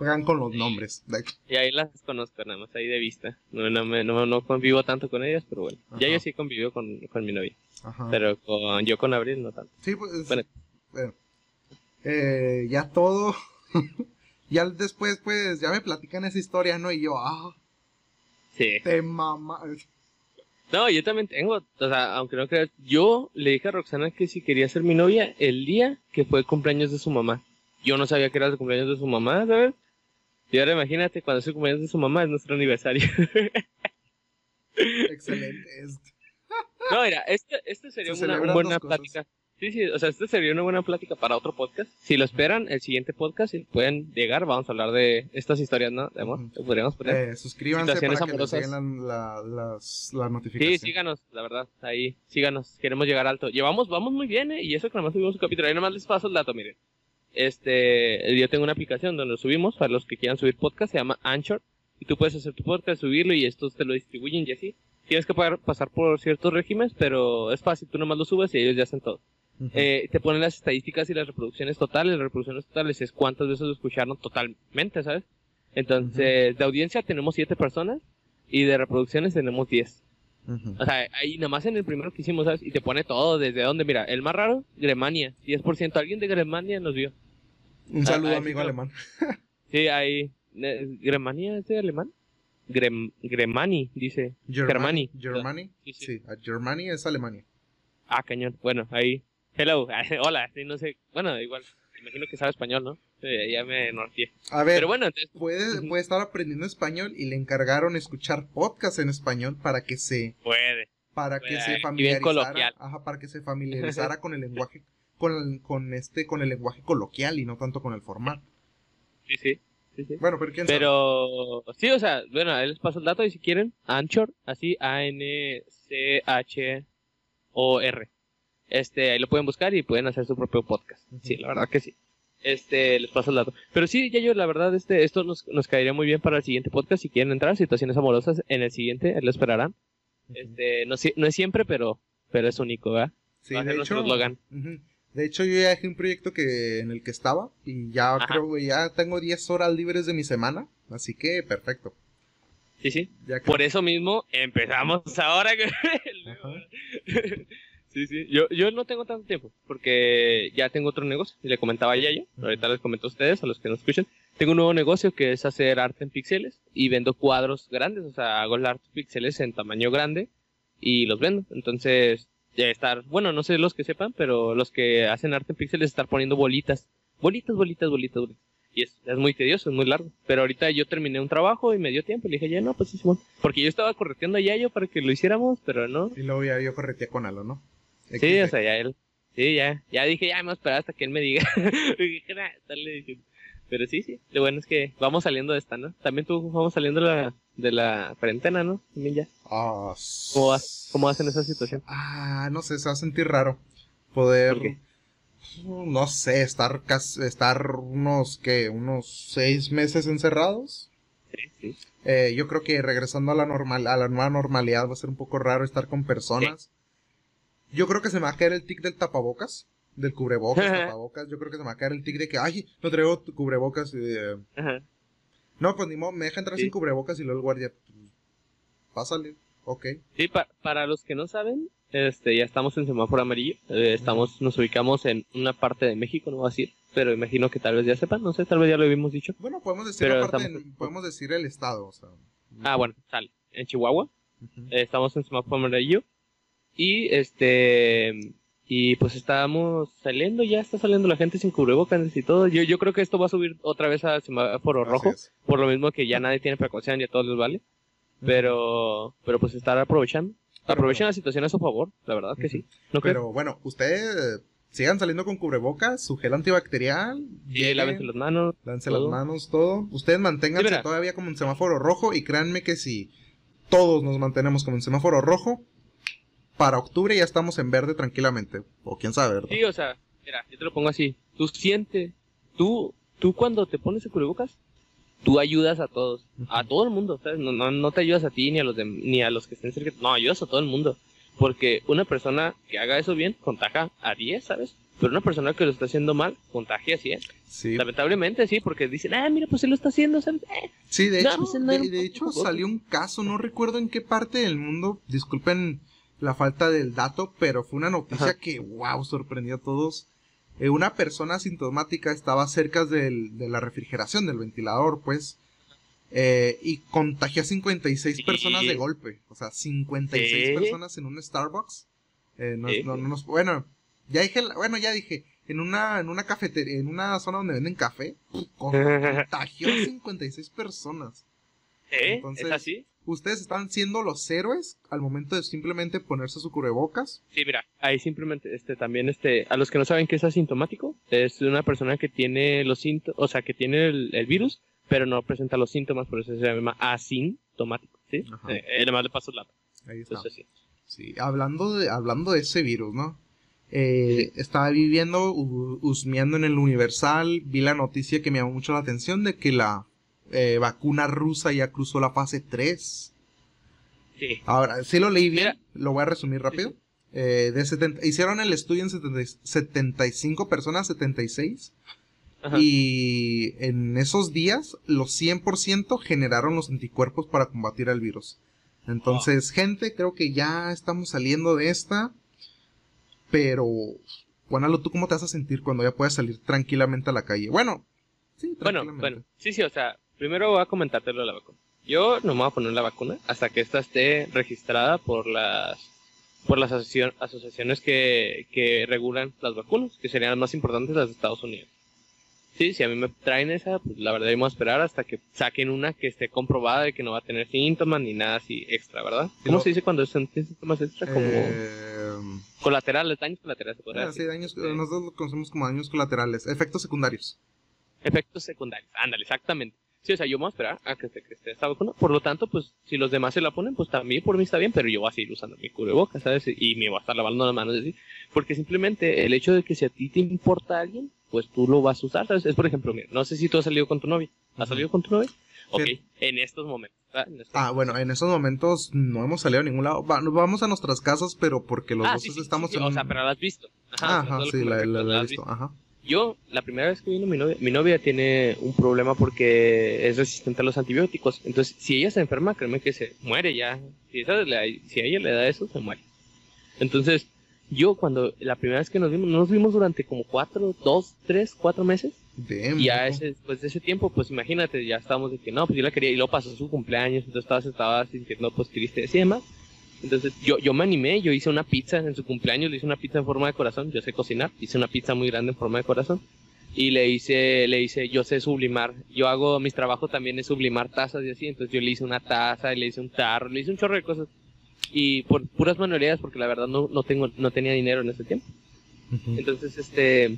juegan con los nombres. Y ahí las conozco nada más, ahí de vista. No, no, no, no convivo tanto con ellas, pero bueno. Ya yo sí convivo con, con mi novia. Ajá. Pero con, yo con Abril no tanto. Sí, pues... Bueno. Eh, ya todo [laughs] ya después, pues, ya me platican esa historia, ¿no? Y yo, ah. Sí. Te mamá. No, yo también tengo, o sea, aunque no creas, yo le dije a Roxana que si quería ser mi novia el día que fue el cumpleaños de su mamá. Yo no sabía que era el cumpleaños de su mamá, ¿sabes? Y ahora imagínate, cuando es el cumpleaños de su mamá es nuestro aniversario. [laughs] Excelente. no, mira, este, este sería una buena plática. Sí, sí, o sea, esta sería una buena plática para otro podcast. Si lo esperan, el siguiente podcast, si pueden llegar, vamos a hablar de estas historias, ¿no? De amor, podríamos poner. Eh, suscríbanse para que les lleguen las, notificaciones. Sí, síganos, la verdad, ahí, síganos, queremos llegar alto. Llevamos, vamos muy bien, ¿eh? Y eso que nada más subimos un capítulo, ahí nada más les paso el dato, miren. Este, yo tengo una aplicación donde lo subimos, para los que quieran subir podcast, se llama Anchor, y tú puedes hacer tu podcast, subirlo, y estos te lo distribuyen y así. Tienes que pasar por ciertos regímenes, pero es fácil, tú nomás lo subes y ellos ya hacen todo. Eh, te ponen las estadísticas y las reproducciones totales. Las reproducciones totales es cuántas veces lo escucharon totalmente, ¿sabes? Entonces, de audiencia tenemos 7 personas y de reproducciones tenemos 10. O sea, ahí nada más en el primero que hicimos, ¿sabes? Y te pone todo, desde dónde, mira, el más raro, Gremania, 10%. Alguien de Gremania nos vio. Un saludo, amigo alemán. [laughs] sí, ahí. ¿Gremania es de alemán? Grem, Gremani, dice. Germany. Germany. Sí, sí. Germany es Alemania. Ah, cañón. Bueno, ahí Hello, [laughs] hola, no sé, bueno, igual, imagino que sabe español, ¿no? ya me norteé. A ver, Pero bueno, puede, puede estar aprendiendo español y le encargaron escuchar podcast en español para que se... Puede. Para que se familiarizara, ajá, para que se familiarizara con el lenguaje, con, con este, con el lenguaje coloquial y no tanto con el formal. Sí, sí. Sí, sí. Bueno, pero quién Pero, sí, o sea, bueno, ahí les paso el dato y si quieren, Anchor, así, A-N-C-H-O-R. Este, ahí lo pueden buscar y pueden hacer su propio podcast. Sí, la verdad que sí. Este, les paso el dato. Pero sí, ya yo, la verdad, este, esto nos, nos caería muy bien para el siguiente podcast. Si quieren entrar, situaciones amorosas, en el siguiente, él lo esperarán. Este, no, no es siempre, pero, pero es único, ¿verdad? Sí, de hecho, de hecho, yo ya dejé un proyecto que en el que estaba y ya creo que ya tengo 10 horas libres de mi semana, así que perfecto. Sí, sí. Por eso mismo empezamos ahora. [laughs] sí, sí. Yo, yo no tengo tanto tiempo porque ya tengo otro negocio y le comentaba ya yo. Ahorita les comento a ustedes, a los que nos escuchan. Tengo un nuevo negocio que es hacer arte en píxeles y vendo cuadros grandes. O sea, hago el arte en píxeles en tamaño grande y los vendo. Entonces, ya estar, bueno, no sé los que sepan, pero los que hacen arte en píxeles estar poniendo bolitas. Bolitas, bolitas, bolitas, bolitas. Y es, es, muy tedioso, es muy largo. Pero ahorita yo terminé un trabajo y me dio tiempo. Y le dije, ya no, pues sí. Porque yo estaba correteando a Yayo para que lo hiciéramos, pero no. Y luego ya yo correteé con Alo, ¿no? Sí, o sea, ya él. Sí, ya. Ya dije, ya me voy a esperar hasta que él me diga. [laughs] Pero sí, sí. Lo bueno es que vamos saliendo de esta, ¿no? También tú vamos saliendo de la, de la cuarentena, ¿no? También ya. Ah, ¿Cómo, vas, ¿Cómo vas en esa situación? Ah, no sé, se va a sentir raro. Poder no sé, estar estar unos que unos seis meses encerrados. Eh, yo creo que regresando a la normal, a la nueva normalidad va a ser un poco raro estar con personas. Yo creo que se me va a caer el tic del tapabocas, del cubrebocas, tapabocas. Yo creo que se me va a caer el tic de que, ay, no traigo cubrebocas. Eh, no, pues ni modo, me deja entrar sin cubrebocas y luego el guardia, pues, pásale, ok. Sí, para los que no saben, este, ya estamos en semáforo amarillo. Eh, estamos, nos ubicamos en una parte de México, no voy a decir, pero imagino que tal vez ya sepan, no sé, tal vez ya lo habíamos dicho. Bueno, podemos decir podemos decir el estado, o sea. Ah, bueno, sale. En Chihuahua. Eh, estamos en semáforo amarillo. Y este y pues estábamos saliendo, ya está saliendo la gente sin cubrebocas y todo. Yo, yo creo que esto va a subir otra vez a semáforo rojo, por lo mismo que ya nadie tiene precaución y a todos les vale. Pero, pero pues estar aprovechando. Aprovechen la situación a su favor, la verdad que sí. Pero bueno, ustedes sigan saliendo con cubrebocas, su gel antibacterial. Sí, lávense las manos. Lávense las manos, todo. Ustedes manténganse todavía como en semáforo rojo y créanme que si todos nos mantenemos como en semáforo rojo, para octubre ya estamos en verde tranquilamente. O quién sabe, ¿verdad? Sí, o sea, mira, yo te lo pongo así. Tú sientes, tú, tú cuando te pones el cubrebocas, tú ayudas a todos, a todo el mundo, ¿sabes? No, no, no te ayudas a ti ni a los ni a los que estén cerca, no, ayudas a todo el mundo. Porque una persona que haga eso bien contagia a 10, ¿sabes? Pero una persona que lo está haciendo mal contagia a 100. Sí. Lamentablemente sí, porque dicen, ah, mira, pues él lo está haciendo, ¿sabes? Eh, sí, de hecho, pues, de, hecho salió un caso, no recuerdo en qué parte del mundo, disculpen la falta del dato, pero fue una noticia que, wow, sorprendió a todos eh, una persona asintomática estaba cerca del, de la refrigeración, del ventilador, pues, eh, y contagió a 56 personas de golpe. O sea, 56 personas en un Starbucks. Eh, no, no, bueno, ya dije, bueno, ya dije, en una, en una cafetería, en una zona donde venden café, [laughs] contagió a 56 personas. ¿Eh? ¿Es así? Ustedes están siendo los héroes al momento de simplemente ponerse su cubrebocas. Sí, mira, ahí simplemente, este, también, este, a los que no saben qué es asintomático, es una persona que tiene los síntomas, o sea, que tiene el, virus, pero no presenta los síntomas, por eso se llama asintomático, ¿sí? Eh, además le paso la. Ahí está. sí. hablando de, hablando de ese virus, ¿no? Eh, estaba viviendo, husmeando en el Universal, vi la noticia que me llamó mucho la atención de que la eh, vacuna rusa ya cruzó la fase 3. Sí. Ahora, si lo leí bien, lo voy a resumir rápido. Eh, de hicieron el estudio en 75 personas, 76. Y en esos días, los 100% generaron los anticuerpos para combatir el virus. Entonces, gente, creo que ya estamos saliendo de esta. Pero, Juanalo, ¿tú cómo te vas a sentir cuando ya puedas salir tranquilamente a la calle? Bueno, sí, tranquilamente. Bueno, bueno, sí, sí, o sea, Primero voy a comentarte lo de la vacuna. Yo no me voy a poner la vacuna hasta que esta esté registrada por las por las asociaciones que, que regulan las vacunas, que serían las más importantes las de Estados Unidos. Sí, si a mí me traen esa, pues la verdad vamos a esperar hasta que saquen una que esté comprobada de que no va a tener síntomas ni nada así extra, ¿verdad? ¿Cómo se dice cuando son síntomas extra? Como eh... colaterales, daños colaterales. Ah, sí, daños, nosotros lo conocemos como daños colaterales, efectos secundarios. Efectos secundarios, ándale, exactamente. Sí, o sea, yo me voy a esperar a que esté, que esta vacuna. Por lo tanto, pues, si los demás se la ponen, pues también por mí está bien, pero yo voy a seguir usando mi cubrebocas, ¿sabes? Y me voy a estar lavando las manos así. Porque simplemente el hecho de que si a ti te importa a alguien, pues tú lo vas a usar, ¿sabes? Es por ejemplo, mira, no sé si tú has salido con tu novia. ¿Has salido con tu novia? Ok, en estos momentos. Ah, bueno, en esos momentos no hemos salido a ningún lado. vamos a nuestras casas, pero porque los ah, dos estamos en. O sea, pero la has visto. Ajá, Ajá sí, la, he visto. Ajá. Yo, la primera vez que vino mi novia, mi novia tiene un problema porque es resistente a los antibióticos. Entonces, si ella se enferma, créeme que se muere ya. Si, si a ella le da eso, se muere. Entonces, yo cuando la primera vez que nos vimos, nos vimos durante como cuatro, dos, tres, cuatro meses. y ya ese, después de ese tiempo, pues imagínate, ya estábamos de que no, pues yo la quería y luego pasó su cumpleaños, entonces estaba, estaba sintiendo pues triste y demás. Entonces yo, yo me animé, yo hice una pizza en su cumpleaños, le hice una pizza en forma de corazón, yo sé cocinar, hice una pizza muy grande en forma de corazón y le hice, le hice, yo sé sublimar, yo hago, mis trabajos también es sublimar tazas y así, entonces yo le hice una taza, y le hice un tarro, le hice un chorro de cosas y por puras manualidades porque la verdad no, no tengo no tenía dinero en ese tiempo. Entonces este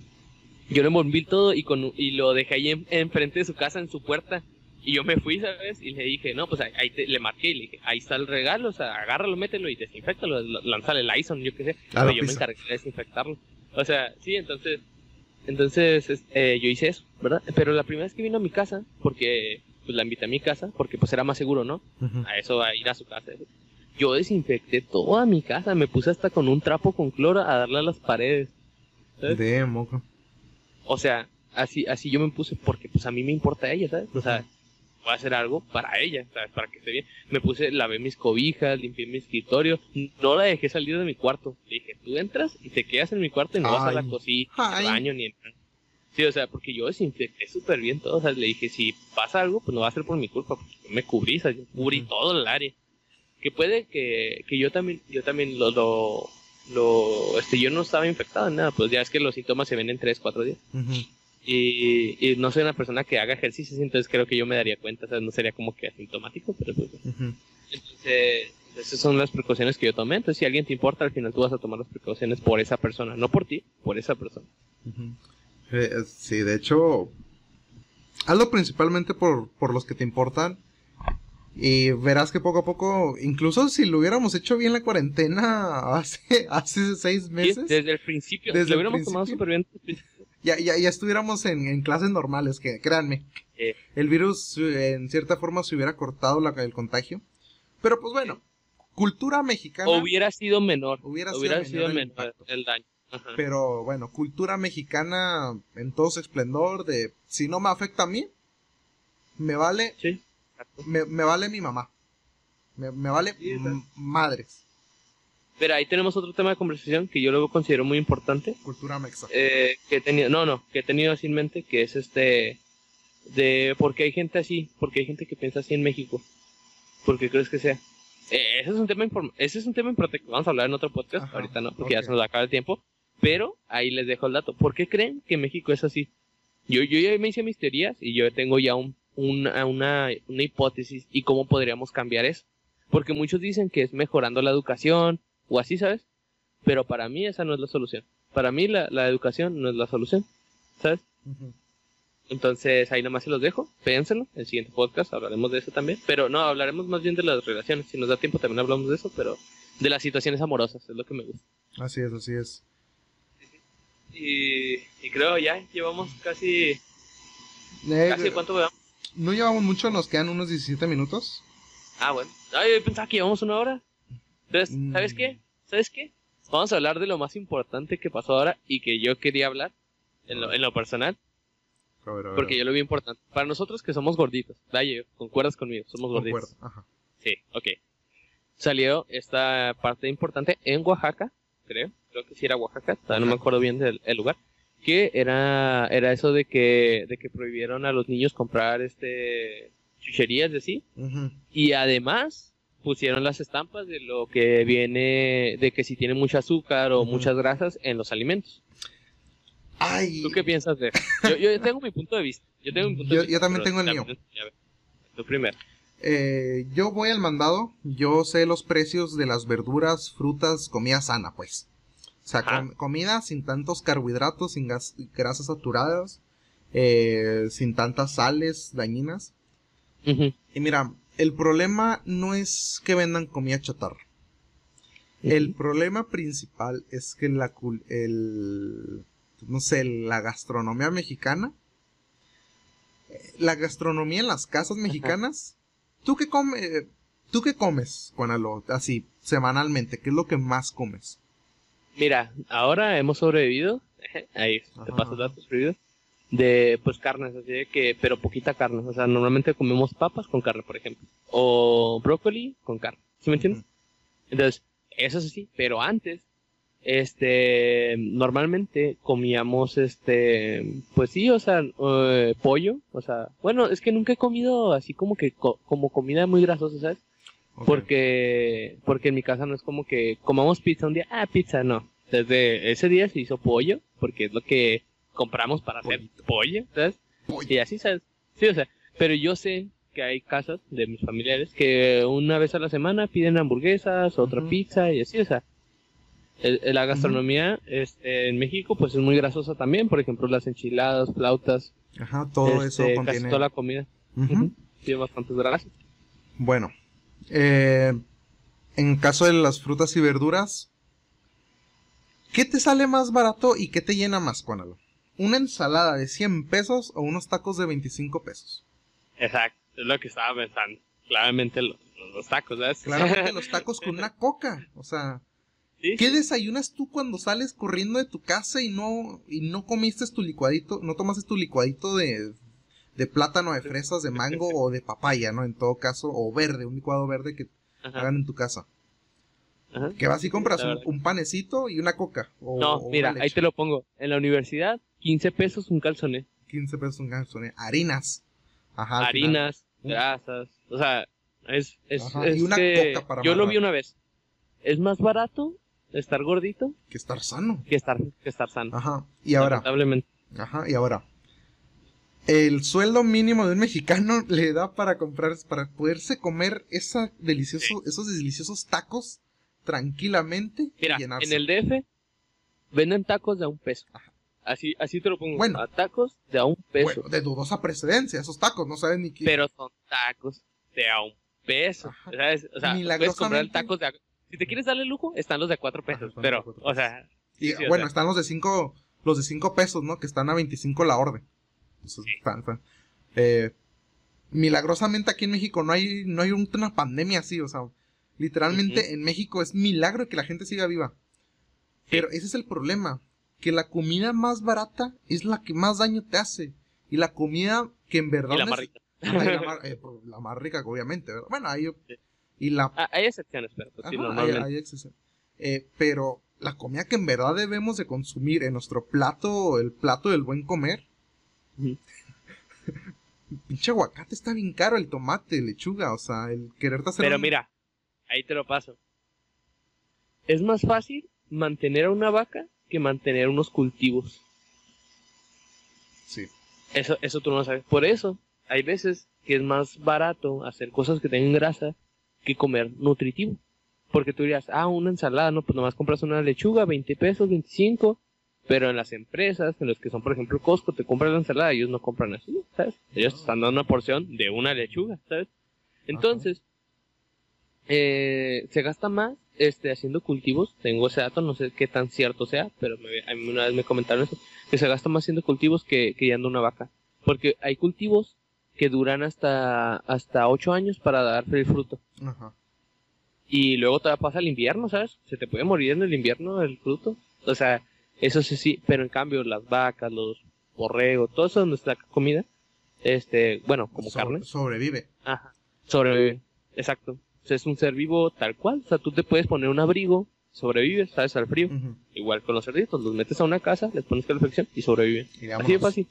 yo le envolví todo y con y lo dejé ahí enfrente de su casa en su puerta y yo me fui sabes y le dije no pues ahí, le marqué y le dije ahí está el regalo o sea agárralo mételo y desinfectalo lanzale el Ison yo qué sé pero yo me encargué de desinfectarlo. O sea sí entonces entonces eh, yo hice eso verdad pero la primera vez que vino a mi casa porque pues la invité a mi casa porque pues era más seguro no a eso a ir a su casa. Yo desinfecté toda mi casa, me puse hasta con un trapo con cloro a darle a las paredes. De moco. O sea, así, así yo me puse porque pues a mí me importa ella, ¿sabes? O sea, voy a hacer algo para ella, ¿sabes? Para que esté bien. Me puse, lavé mis cobijas, limpié mi escritorio, no la dejé salir de mi cuarto. Le dije, tú entras y te quedas en mi cuarto y no vas a la cocina, al baño, ni entrar. Sí, o sea, porque yo desinfecté súper bien todo. O sea, le dije, si pasa algo, pues no va a ser por mi culpa, porque me cubrí, yo cubrí todo el área que puede que, que yo también, yo también lo, lo, lo, este, yo no estaba infectado en nada, pues ya es que los síntomas se ven en 3, 4 días. Y, y, no soy una persona que haga ejercicios, entonces creo que yo me daría cuenta, o sea, no sería como que asintomático, pero pues. Entonces, esas son las precauciones que yo tomé. Entonces, si alguien te importa, al final tú vas a tomar las precauciones por esa persona, no por ti, por esa persona. Eh, sí, de hecho, hazlo principalmente por, por los que te importan y verás que poco a poco, incluso si lo hubiéramos hecho bien la cuarentena [laughs] hace, hace seis meses. desde el principio, desde lo hubiéramos tomado súper bien. Ya, ya, ya estuviéramos en, en, clases normales, que créanme. El virus en cierta forma se hubiera cortado la, el contagio. Pero pues bueno, cultura mexicana. Hubiera sido menor. Hubiera, sido, menor, el, daño. Pero bueno, cultura mexicana en todo su esplendor de si no me afecta a mí, me vale sí me, vale mi mamá. Me, vale madres. Pero ahí tenemos otro tema de conversación que yo luego considero muy importante. Cultura mexa. Eh, que he tenido, no, no, que he tenido así en mente, que es este, de por qué hay gente así, porque hay gente que piensa así en México. ¿Por qué crees que sea? Eh, ese es un tema ese es un tema vamos a hablar en otro podcast, ahorita no, porque ya se nos acaba el tiempo. Pero ahí les dejo el dato. ¿Por qué creen que México es así? Yo, yo ya me hice mis teorías y yo tengo ya un una, una, una hipótesis y cómo podríamos cambiar eso. Porque muchos dicen que es mejorando la educación o así, ¿sabes? Pero para mí esa no es la solución. Para mí la, la educación no es la solución, ¿sabes? Entonces ahí nomás se los dejo, pénselo, el siguiente podcast hablaremos de eso también, pero no, hablaremos más bien de las relaciones, si nos da tiempo también hablamos de eso, pero de las situaciones amorosas, es lo que me gusta. Así es, así es. Y, y creo ya llevamos casi... Eh, ¿Casi cuánto veamos? no llevamos mucho, nos quedan unos 17 minutos. Ah, bueno. Ay, pensaba que llevamos una hora. Entonces, mm. ¿sabes qué? ¿Sabes qué? Vamos a hablar de lo más importante que pasó ahora y que yo quería hablar en lo, en lo personal. porque yo lo vi importante. Para nosotros que somos gorditos, vaya, concuerdas conmigo, somos gorditos. Ajá. Sí, ok. Salió esta parte importante en Oaxaca, creo. Creo que sí era Oaxaca, no me acuerdo bien del lugar que era, era eso de que, de que prohibieron a los niños comprar este chucherías de sí. Y además pusieron las estampas de lo que viene, de que si tiene mucho azúcar o muchas grasas en los alimentos. Ay. ¿Tú qué piensas de yo, yo tengo mi punto de vista. Yo, tengo mi punto yo, de vista, yo también tengo el mío. Tú primero. Eh, yo voy al mandado, yo sé los precios de las verduras, frutas, comida sana, pues. O sea, comida sin tantos carbohidratos, sin grasas saturadas, eh, sin tantas sales dañinas. Y mira, el problema no es que vendan comida chatarra. El problema principal es que la, el, no sé, la gastronomía mexicana, la gastronomía en las casas mexicanas ¿Tú qué comes? ¿Tú qué comes, Juanalo? Así, semanalmente, ¿qué es lo que más comes? Mira, ahora hemos sobrevivido. [laughs] Ahí te paso datos. De pues carnes, así de que, pero poquita carne. O sea, normalmente comemos papas con carne, por ejemplo. O brócoli con carne. ¿Sí me entiendes? Entonces, eso es así. Pero antes, este, normalmente comíamos, este, pues sí, o sea, eh, pollo. O sea, bueno, es que nunca he comido así como que, como comida muy grasosa, ¿sabes? Porque, porque en mi casa no es como que comamos pizza un día, ah, pizza, no. Desde ese día se hizo pollo, porque es lo que compramos para hacer pollo, ¿sabes? Y así, ¿sabes? Sí, o sea, pero yo sé que hay casas de mis familiares que una vez a la semana piden hamburguesas, otra pizza y así, o sea. la gastronomía este, en México pues es muy grasosa también, por ejemplo las enchiladas, flautas. Ajá, todo eso este, contiene... Casi toda la comida. Tiene bastantes grasas. Bueno, eh, en caso de las frutas y verduras, ¿qué te sale más barato y qué te llena más, Juanalo? ¿Una ensalada de 100 pesos o unos tacos de 25 pesos? Exacto, es lo que estaba pensando. Claramente los, tacos, ¿sabes? Claramente [laughs] los tacos con una coca, o sea... ¿Qué desayunas tú cuando sales corriendo de tu casa y no, y no comiste tu licuadito, no tomaste tu licuadito de de plátano, de fresas, de mango o de papaya, ¿no? En todo caso, o verde, un licuado verde que hagan en tu casa. Que vas y compras un, panecito y una coca. no, mira, ahí te lo pongo. En la universidad, 15 pesos un calzoné. 15 pesos un calzoné. Harinas. Ajá. Harinas, grasas. O sea, es. es, y una coca para Yo lo vi una vez. Es más barato estar gordito. Que estar sano. Que estar, que estar sano. Ajá. Y ahora. Lamentablemente. Ajá. Y ahora el sueldo mínimo de un mexicano [laughs] le da para comprar, para poderse comer esa delicioso, esos deliciosos tacos tranquilamente Mira, en el DF venden tacos de un peso. Así, así te lo pongo. Bueno, tacos de a un peso. Bueno, de dudosa precedencia, esos tacos, no saben ni qué. Pero son tacos de a un peso. O sea, puedes comprar tacos de a... Si te quieres darle lujo, están los de cuatro pesos. pero, o sea. bueno, están los de cinco, los de cinco pesos, ¿no? Que están a 25 la orden. Eh, milagrosamente aquí en México no hay, no hay una pandemia así, o sea, literalmente en México es milagro que la gente siga viva. Pero ese es el problema, que la comida más barata es la que más daño te hace. Y la comida que en verdad... la más rica. [laughs] Eh, pues, la, más rica, obviamente. Bueno, hay... Y la... Ah, hay excepciones, pero pues, hay, excepciones. Eh, pero la comida que en verdad debemos de consumir en nuestro plato, el plato del buen comer, [laughs] Pinche aguacate está bien caro, el tomate, lechuga, o sea, el quererte hacer. Pero mira, ahí te lo paso. Es más fácil mantener a una vaca que mantener unos cultivos. Sí. Eso, eso tú no lo sabes. Por eso, hay veces que es más barato hacer cosas que tengan grasa que comer nutritivo. Porque tú dirías, ah, una ensalada, no, pues nomás compras una lechuga, 20 pesos, 25, pero en las empresas, en los que son, por ejemplo, Costco, te compran la ensalada, ellos no compran así, ¿sabes? Ellos te están dando una porción de una lechuga, ¿sabes? Entonces, eh, se gasta más este, haciendo cultivos. Tengo ese dato, no sé qué tan cierto sea, pero a mí una vez me comentaron eso, que se gasta más haciendo cultivos que criando una vaca. Porque hay cultivos que duran hasta, hasta 8 años para dar el fruto. Ajá. Y luego te pasa el invierno, ¿sabes? Se te puede morir en el invierno el fruto. O sea, eso sí, sí, pero en cambio las vacas, los borregos, todo eso donde está comida, este, bueno, como carne. Sobrevive. Ajá, sobrevive, exacto. Es un ser vivo tal cual, o sea, tú te puedes poner un abrigo, sobrevives, sabes, al frío. Igual con los cerditos, los metes a una casa, les pones calefacción y sobreviven. Así de fácil.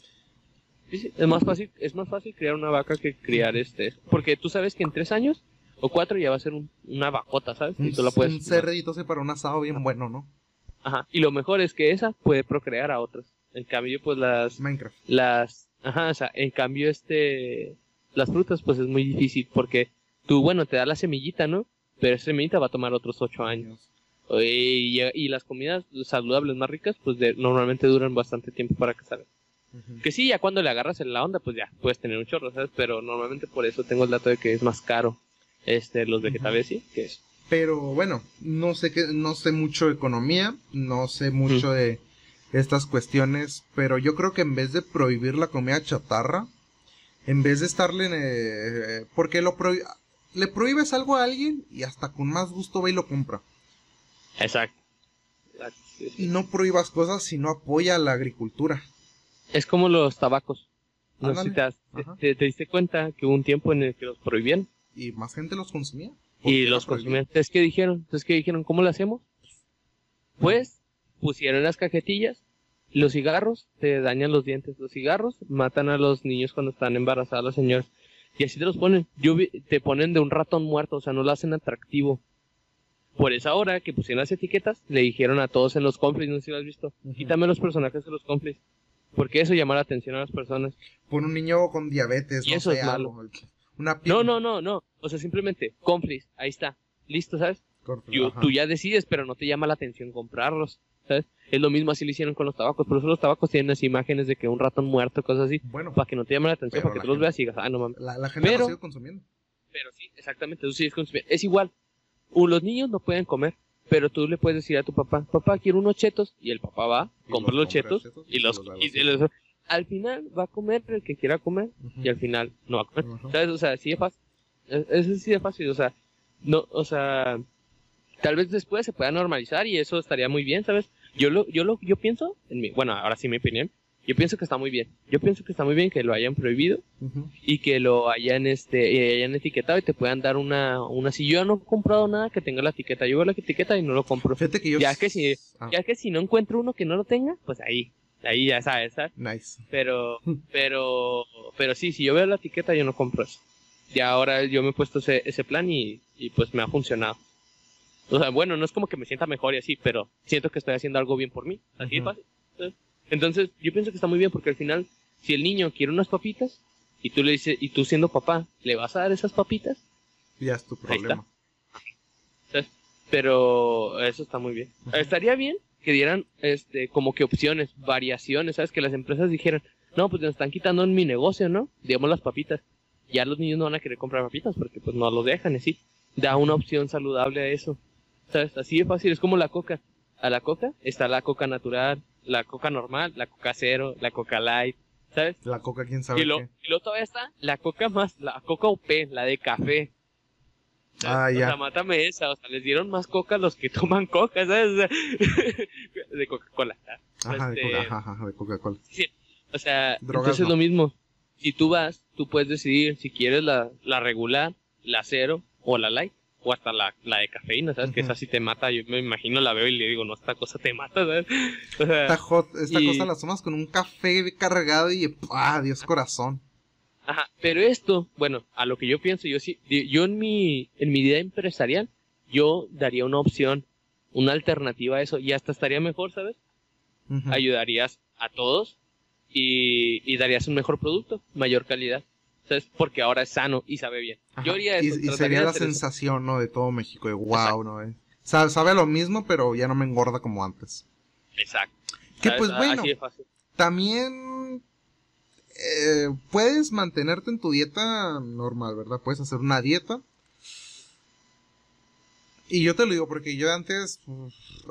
Sí, sí, es más fácil, es más fácil criar una vaca que criar este, porque tú sabes que en tres años o cuatro ya va a ser una vacota, ¿sabes? Y tú la puedes. Un cerdito para un asado bien bueno, ¿no? Ajá. Y lo mejor es que esa puede procrear a otras. En cambio, pues las. Minecraft. Las. Ajá, o sea, en cambio, este. Las frutas, pues es muy difícil porque tú, bueno, te da la semillita, ¿no? Pero esa semillita va a tomar otros ocho años. Y, y las comidas saludables más ricas, pues normalmente duran bastante tiempo para que salgan. Que sí, ya cuando le agarras en la onda, pues ya puedes tener un chorro, ¿sabes? Pero normalmente por eso tengo el dato de que es más caro este los vegetales, ¿sí? Que es pero bueno, no sé que, no sé mucho de economía, no sé mucho de estas cuestiones, pero yo creo que en vez de prohibir la comida chatarra, en vez de estarle, eh, porque lo le prohíbes algo a alguien y hasta con más gusto va y lo compra. Exacto. No prohíbas cosas si no apoya la agricultura. Es como los tabacos. No sé si te, te, diste cuenta que hubo un tiempo en el que los prohibían. Y más gente los consumía. Y los consumían. Entonces, ¿qué dijeron? Entonces, ¿qué dijeron? ¿Cómo lo hacemos? Pues, pusieron las cajetillas. Los cigarros te dañan los dientes. Los cigarros matan a los niños cuando están embarazadas las señoras. Y así te los ponen. Yo te ponen de un ratón muerto, o sea, no lo hacen atractivo. Por esa hora que pusieron las etiquetas, le dijeron a todos en los conflicts, no sé si lo has visto, quítame los personajes de los conflicts. Porque eso llama la atención a las personas. Por un niño con diabetes, y eso es malo. no, no, no, no. O sea, simplemente, conflicts, ahí está. Listo, ¿sabes? tú ya decides, pero no te llama la atención comprarlos. ¿Sabes? Es lo mismo así lo hicieron con los tabacos. Por eso los tabacos tienen las imágenes de que un ratón muerto, cosas así. Bueno. Para que no te llame la atención, para que tú los veas y digas, ah, no mames. La, gente pero, lo sigue consumiendo. Pero sí, exactamente, tú sigues consumiendo. Es igual. los niños no pueden comer, pero tú le puedes decir a tu papá, papá, quiero unos chetos. Y el papá va, compra los, chetos, y los, al final va a comer el que quiera comer y al final no va a comer. ¿Sabes? O sea, sí es fácil. Eso sí es fácil, o sea, no, o sea, tal vez después se pueda normalizar y eso estaría muy bien, ¿sabes? Yo lo, yo lo, yo pienso, en mi, bueno, ahora sí mi opinión, yo pienso que está muy bien. Yo pienso que está muy bien que lo hayan prohibido y que lo hayan este hayan etiquetado y te puedan dar una una si yo no he comprado nada que tenga la etiqueta, yo veo la etiqueta y no lo compro. Fíjate que yo ya que si ah. ya que si no encuentro uno que no lo tenga, pues ahí ahí ya sabes, ¿sabes? Nice. Pero [laughs] pero pero sí, si yo veo la etiqueta yo no compro eso. Ya ahora yo me he puesto ese, ese plan y, y pues me ha funcionado. O sea, bueno, no es como que me sienta mejor y así, pero siento que estoy haciendo algo bien por mí. Así fácil. Entonces, yo pienso que está muy bien porque al final, si el niño quiere unas papitas y tú le dices, y tú siendo papá, ¿le vas a dar esas papitas? Ya es tu problema. Pero eso está muy bien. Estaría bien que dieran este como que opciones, variaciones, ¿sabes? Que las empresas dijeran, no, pues nos están quitando en mi negocio, ¿no? Digamos las papitas. Ya los niños no van a querer comprar papitas porque pues no lo dejan, así. Da una opción saludable a eso. ¿Sabes? Así de fácil, es como la coca. A la coca está la coca natural, la coca normal, la coca cero, la coca light, ¿sabes? La coca, quién sabe. Y, lo, y luego todavía está la coca más, la coca OP, la de café. Ah, ya. O sea, mátame esa, o sea, les dieron más coca a los que [laughs] toman coca, ¿sabes? [laughs] de Coca-Cola. Ajá, de este, Coca-Cola. sí, o sea, entonces es lo mismo. Si tú vas, tú puedes decidir si quieres la, la regular, la cero o la light o hasta la, la de cafeína, ¿sabes? Que esa sí te mata. Yo me imagino, la veo y le digo, no, esta cosa te mata, ¿sabes? [laughs] esta hot, esta cosa la tomas con un café cargado y ¡ah! Dios corazón. Ajá, pero esto, bueno, a lo que yo pienso, yo sí, yo en mi, en mi idea empresarial, yo daría una opción, una alternativa a eso, y hasta estaría mejor, ¿sabes? Ayudarías a todos y, y darías un mejor producto, mayor calidad. Porque ahora es sano y sabe bien. Yo haría eso. Y, sería la sensación, ¿no? De todo México, de wow, ¿no? Eh. Sabe, lo mismo, pero ya no me engorda como antes. Exacto. Que pues bueno, también eh, puedes mantenerte en tu dieta normal, ¿verdad? Puedes hacer una dieta. Y yo te lo digo porque yo antes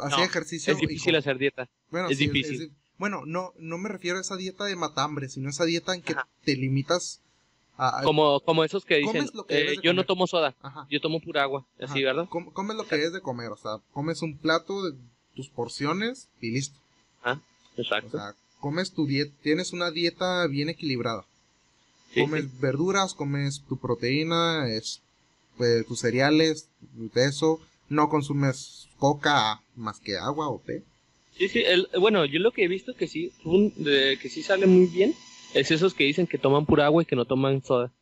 hacía ejercicio. Es difícil hacer dieta. Bueno, es difícil. bueno, no, no me refiero a esa dieta de matambre, sino a esa dieta en que te limitas como, como esos que dicen, eh, yo no tomo soda, yo tomo pura agua, así, ¿verdad? comes lo que es de comer, o sea, comes un plato de tus porciones y listo. Ah, exacto. O sea, comes tu dieta, tienes una dieta bien equilibrada. comes verduras, comes tu proteína, es, pues, tus cereales, eso, no consumes coca más que agua o té. Sí, sí, el, bueno, yo lo que he visto que sí, que sí sale muy bien es esos que dicen que toman pura agua y que no toman soda.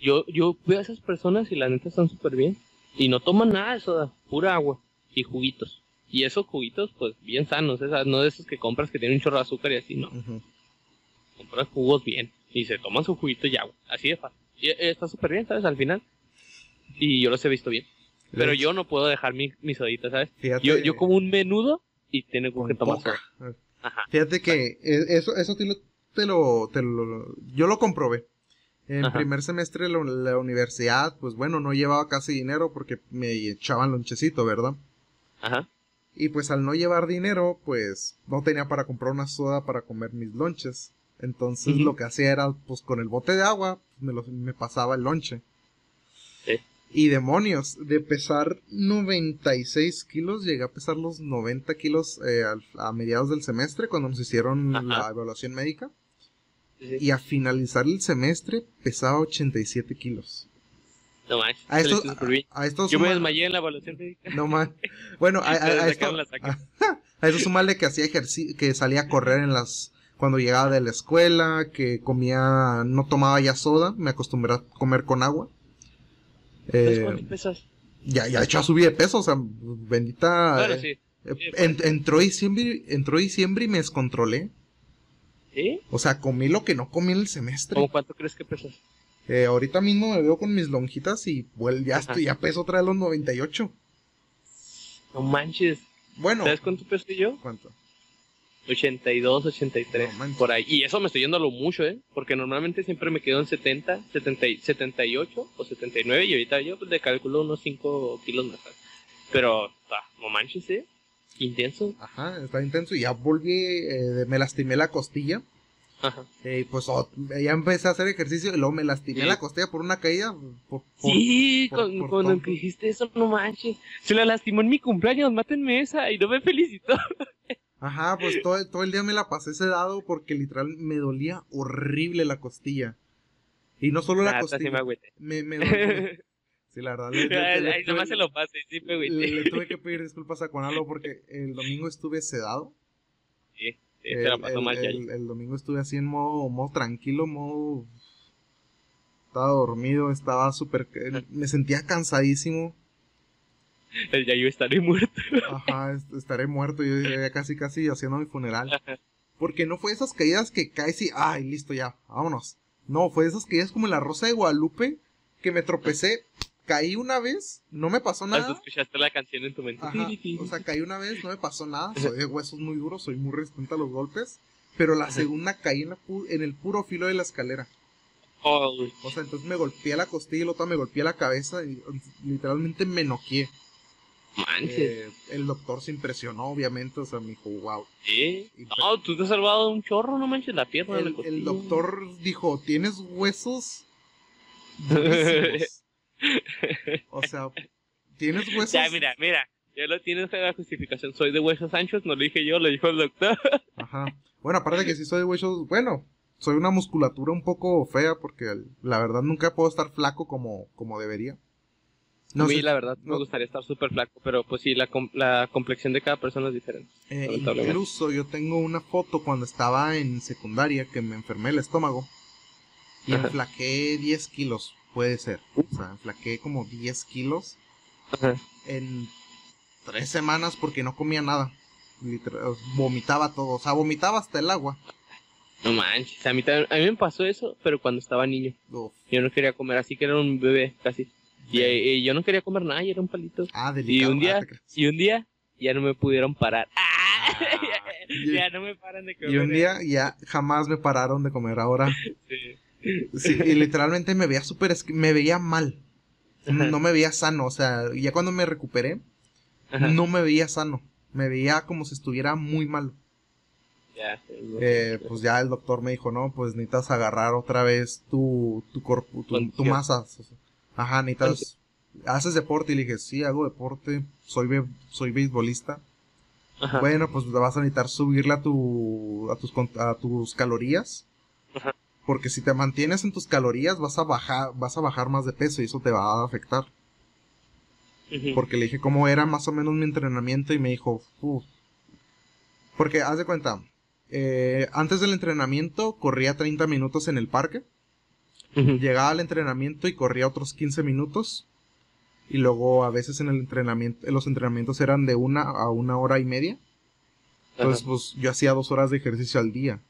yo, yo veo a esas personas y la neta están súper bien. Y no toman nada de soda, pura agua y juguitos. Y esos juguitos, pues bien sanos, esas, no de esos que compras que tienen un chorro de azúcar y así, no. Compras jugos bien y se toman su juguito y agua. Así de fácil. Y eh, está súper bien, ¿sabes? Al final. Y yo los he visto bien. Pero yo no puedo dejar mi, mi sodita, ¿sabes? yo, yo como un menudo y tengo que tomar soda. Fíjate que e, eso, eso te lo, te lo, te lo yo lo comprobé. En primer semestre de la, universidad, pues bueno, no llevaba casi dinero porque me echaban lonchecito, ¿verdad? Ajá. Y pues al no llevar dinero, pues no tenía para comprar una soda para comer mis lonches. Entonces lo que hacía era, pues con el bote de agua, me, lo, me pasaba el lonche. Y demonios, de pesar 96 kilos, llegué a pesar los 90 kilos eh, a, mediados del semestre cuando nos hicieron la evaluación médica. Y a finalizar el semestre pesaba 87 kilos. No manches. A, esto, Yo me desmayé en la evaluación médica. No manches. Bueno, a, [laughs] a, esto, [laughs] a, eso sumarle que hacía ejercicio, que salía a correr en las cuando llegaba de la escuela, que comía, no tomaba ya soda, me acostumbré a comer con agua. Eh, ¿Cuánto pesas? Ya, ya hecho a subir de peso, o sea, bendita. Bueno, eh, sí. Eh, entró, diciembre, entró diciembre y me descontrolé. ¿Sí? O sea, comí lo que no comí en el semestre. ¿Cómo cuánto crees que pesas? Eh, ahorita mismo me veo con mis lonjitas y ya, estoy, ya peso otra vez los 98. No manches. Bueno. ¿Sabes cuánto peso yo? ¿Cuánto? 82, 83, por ahí. Y eso me estoy yendo a lo mucho, ¿eh? Porque normalmente siempre me quedo en 70, 70 78 o 79 y ahorita yo pues, de calculo unos 5 kilos más. Pero, ah, no manches, ¿eh? Intenso. Ajá, está intenso y ya volví, eh, me lastimé la costilla. Ajá. Eh, pues ya empecé a hacer ejercicio y luego me lastimé la costilla por una caída. sí, cuando dijiste eso, no manches. Se la lastimó en mi cumpleaños, mátenme esa y no me felicitó. Ajá, pues todo, todo el día me la pasé sedado porque literal me dolía horrible la costilla. Y no solo la costilla. me, me, Sí, la verdad. Le, [laughs] nomás se lo pasé, sí, me le, tuve que pedir disculpas a Conalo porque el domingo estuve sedado. Sí, sí se la pasó mal ya. El, domingo estuve así en modo, modo tranquilo, modo. Estaba dormido, estaba súper. Me sentía cansadísimo. El ya yo estaré muerto. Ajá, estaré muerto. Yo ya casi, casi haciendo mi funeral. Porque no fue esas caídas que caes y, ay, listo, ya, vámonos. No, fue esas caídas como en la Rosa de Guadalupe, que me tropecé, caí una vez, no me pasó nada. escuchaste la canción en tu mente. o sea, caí una vez, no me pasó nada. Soy de huesos muy duros, soy muy resistente a los golpes. Pero la segunda caí en, en el puro filo de la escalera. Oh, o sea, entonces me golpeé la costilla y la otra me golpeé la cabeza y literalmente me noqué. Eh, el doctor se impresionó, obviamente, o sea, me dijo, wow. ¿Sí? No, tú te has salvado un chorro, no manches la pierna. El, el doctor dijo, ¿tienes huesos? [laughs] o sea, ¿tienes huesos? Ya, mira, mira, ya lo tienes la justificación. Soy de huesos anchos, no lo dije yo, lo dijo el doctor. [laughs] Ajá. Bueno, aparte de que si soy de huesos, bueno, soy una musculatura un poco fea porque la verdad nunca puedo estar flaco como, como debería. No a mí, la verdad, me gustaría estar súper flaco, pero pues sí, la, la complexión de cada persona es diferente. Eh, incluso yo tengo una foto cuando estaba en secundaria que me enfermé el estómago y enflaqué 10 kilos, puede ser. O sea, enflaqué como 10 kilos en tres semanas porque no comía nada. vomitaba todo, o sea, vomitaba hasta el agua. No manches, a mí, a mí me pasó eso, pero cuando estaba niño. Yo no quería comer, así que era un bebé casi. Y, yo no quería comer nada y era un palito. Ah, delicado. Y un día, y un día ya no me pudieron parar. [laughs] Ah, ya, no me paran de comer. Y un día ya jamás me pararon de comer ahora. sí. Sí y literalmente me veía súper, me veía mal. No me veía sano, o sea, ya cuando me recuperé, no me veía sano. Me veía como si estuviera muy malo. Ya, eh, pues ya el doctor me dijo, no, pues necesitas agarrar otra vez tu, tu cuerpo, tu, tu masa. Ajá, necesitas. ¿Haces deporte? Y le dije, sí, hago deporte. Soy, soy beisbolista. Ajá. Bueno, pues vas a necesitar subirle a, tu, a, tus, a tus calorías. Ajá. Porque si te mantienes en tus calorías, vas a bajar, vas a bajar más de peso y eso te va a afectar. Porque le dije cómo era más o menos mi entrenamiento y me dijo, Uf. porque haz de cuenta, eh, antes del entrenamiento corría 30 minutos en el parque. Llegaba al entrenamiento y corría otros 15 minutos. Y luego a veces en el entrenamiento, los entrenamientos eran de una a una hora y media. Entonces, pues yo hacía dos horas de ejercicio al día.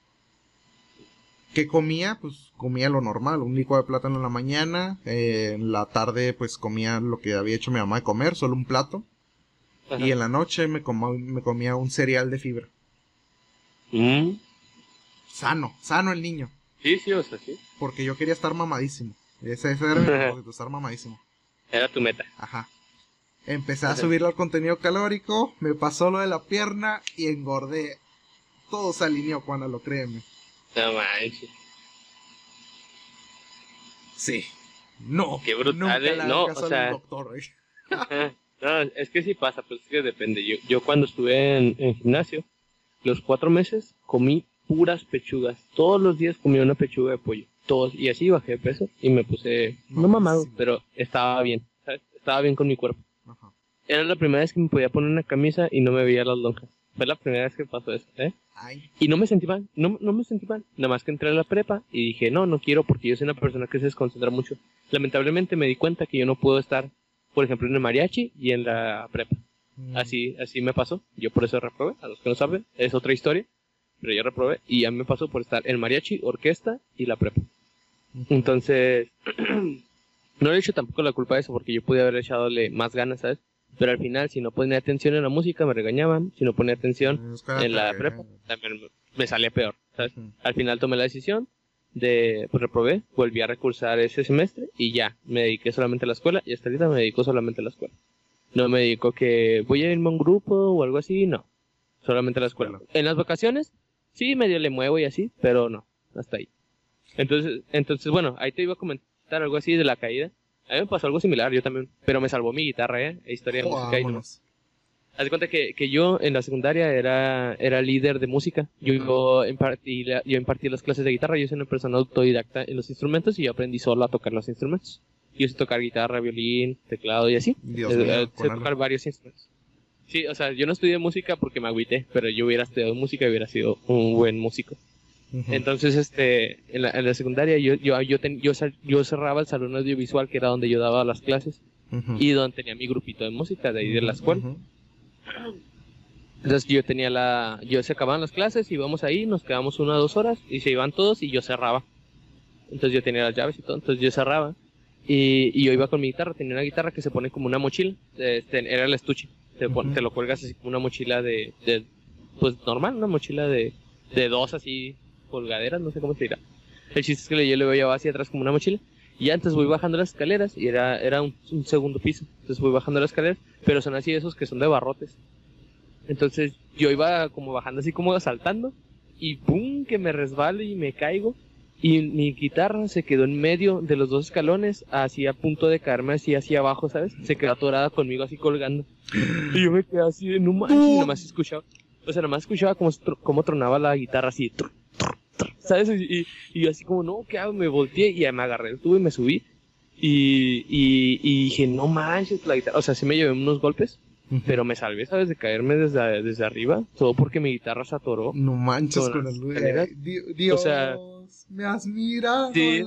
¿Qué comía? Pues comía lo normal, un licuado de plátano en la mañana, eh, en la tarde pues comía lo que había hecho mi mamá de comer, solo un plato. Y en la noche me, me comía un cereal de fibra. Mm. Sano, sano el niño. Sí, sí, o sea, sí. Porque yo quería estar mamadísimo. Ese, era mi [laughs] propósito, estar mamadísimo. Era tu meta. Ajá. Empecé a subir al contenido calórico, me pasó lo de la pierna y engordé. Todo se alineó, Juana, lo créeme. No manches. Sí. No, qué brutal, nunca le No, o sea- doctor, [laughs] no, es que sí pasa, pues es que depende. Yo, yo cuando estuve en, en gimnasio, los cuatro meses comí puras pechugas. Todos los días comía una pechuga de pollo. Todos. Y así bajé de peso y me puse, no No, mamado, sí. pero estaba bien. ¿sabes? Estaba bien con mi cuerpo. Ajá. Era la primera vez que me podía poner una camisa y no me veía las lonjas. Fue la primera vez que pasó eso, ¿eh? Ay, Y no me sentí mal, no, no me sentí mal. Nada más que entré a la prepa y dije, no, no quiero porque yo soy una persona que se desconcentra mucho. Lamentablemente me di cuenta que yo no puedo estar, por ejemplo, en el mariachi y en la prepa. mm, Así, así me pasó. Yo por eso reprobé. A los que no saben, es otra historia. Pero yo reprobé y a mí me pasó por estar en mariachi, orquesta y la prepa. Entonces, [clears throat] no le he hecho tampoco la culpa de eso porque yo pude haber echadole más ganas, ¿sabes? Pero al final, si no ponía atención en la música, me regañaban. Si no ponía atención que en la prepa, también me salía peor. Al final tomé la decisión de, pues reprobé, volví a recursar ese semestre y ya, me dediqué solamente a la escuela y hasta ahorita me dedico solamente a la escuela. No me dedico que voy a irme a un grupo o algo así, no. Solamente a la escuela. En las vacaciones, sí, medio le muevo y así, pero no, hasta ahí. Entonces, entonces bueno, ahí te iba a comentar algo así de la caída. A mí me pasó algo similar, yo también, pero me salvó mi guitarra, ¿eh? Historia de música y no. Haz de cuenta que, que yo en la secundaria era, era líder de música. Yo, yo, impartí, la- yo impartí las clases de guitarra. Yo soy una persona autodidacta en los instrumentos y yo aprendí solo a tocar los instrumentos. Yo sé tocar guitarra, violín, teclado y así. Dios Eh, mío, eh, sé algo. tocar varios instrumentos. Sí, o sea, yo no estudié música porque me agüité, pero yo hubiera estudiado música y hubiera sido un buen músico. Entonces, este, en la, en la secundaria yo, yo, yo, ten- yo, cerraba el salón audiovisual que era donde yo daba las clases y donde tenía mi grupito de música de ahí de la escuela. Entonces yo tenía la, yo se acababan las clases, íbamos ahí, nos quedamos una o dos horas y se iban todos y yo cerraba. Entonces yo tenía las llaves y todo, entonces yo cerraba y, y yo iba con mi guitarra, tenía una guitarra que se pone como una mochila, este, era el estuche, te lo cuelgas así como una mochila de, de, pues normal, una mochila de, de dos así colgaderas, no sé cómo se dirá. El chiste es que yo le llevaba hacia atrás como una mochila y antes voy bajando las escaleras y era, era un, un segundo piso, entonces voy bajando las escaleras, pero son así esos que son de barrotes. Entonces yo iba como bajando así como saltando y ¡pum! que me resbalo y me caigo y mi guitarra se quedó en medio de los dos escalones así a punto de caerme así hacia abajo, ¿sabes? Se quedó atorada conmigo así colgando. Y yo me quedé así de no manches, y nomás escuchaba, o sea, nomás escuchaba como, como tronaba la guitarra así, tr- tr- tr- ¿sabes? Y, y- yo así como, no, ¿qué hago? Me volteé y me agarré el tubo y me subí. Y, y, y dije, no manches, la guitarra, o sea, sí me llevé unos golpes, Ujú. pero me salvé, ¿sabes? De caerme desde, desde arriba. Todo porque mi guitarra se atoró. No manches Con las. Di- Dios, sea, me has mirado sí.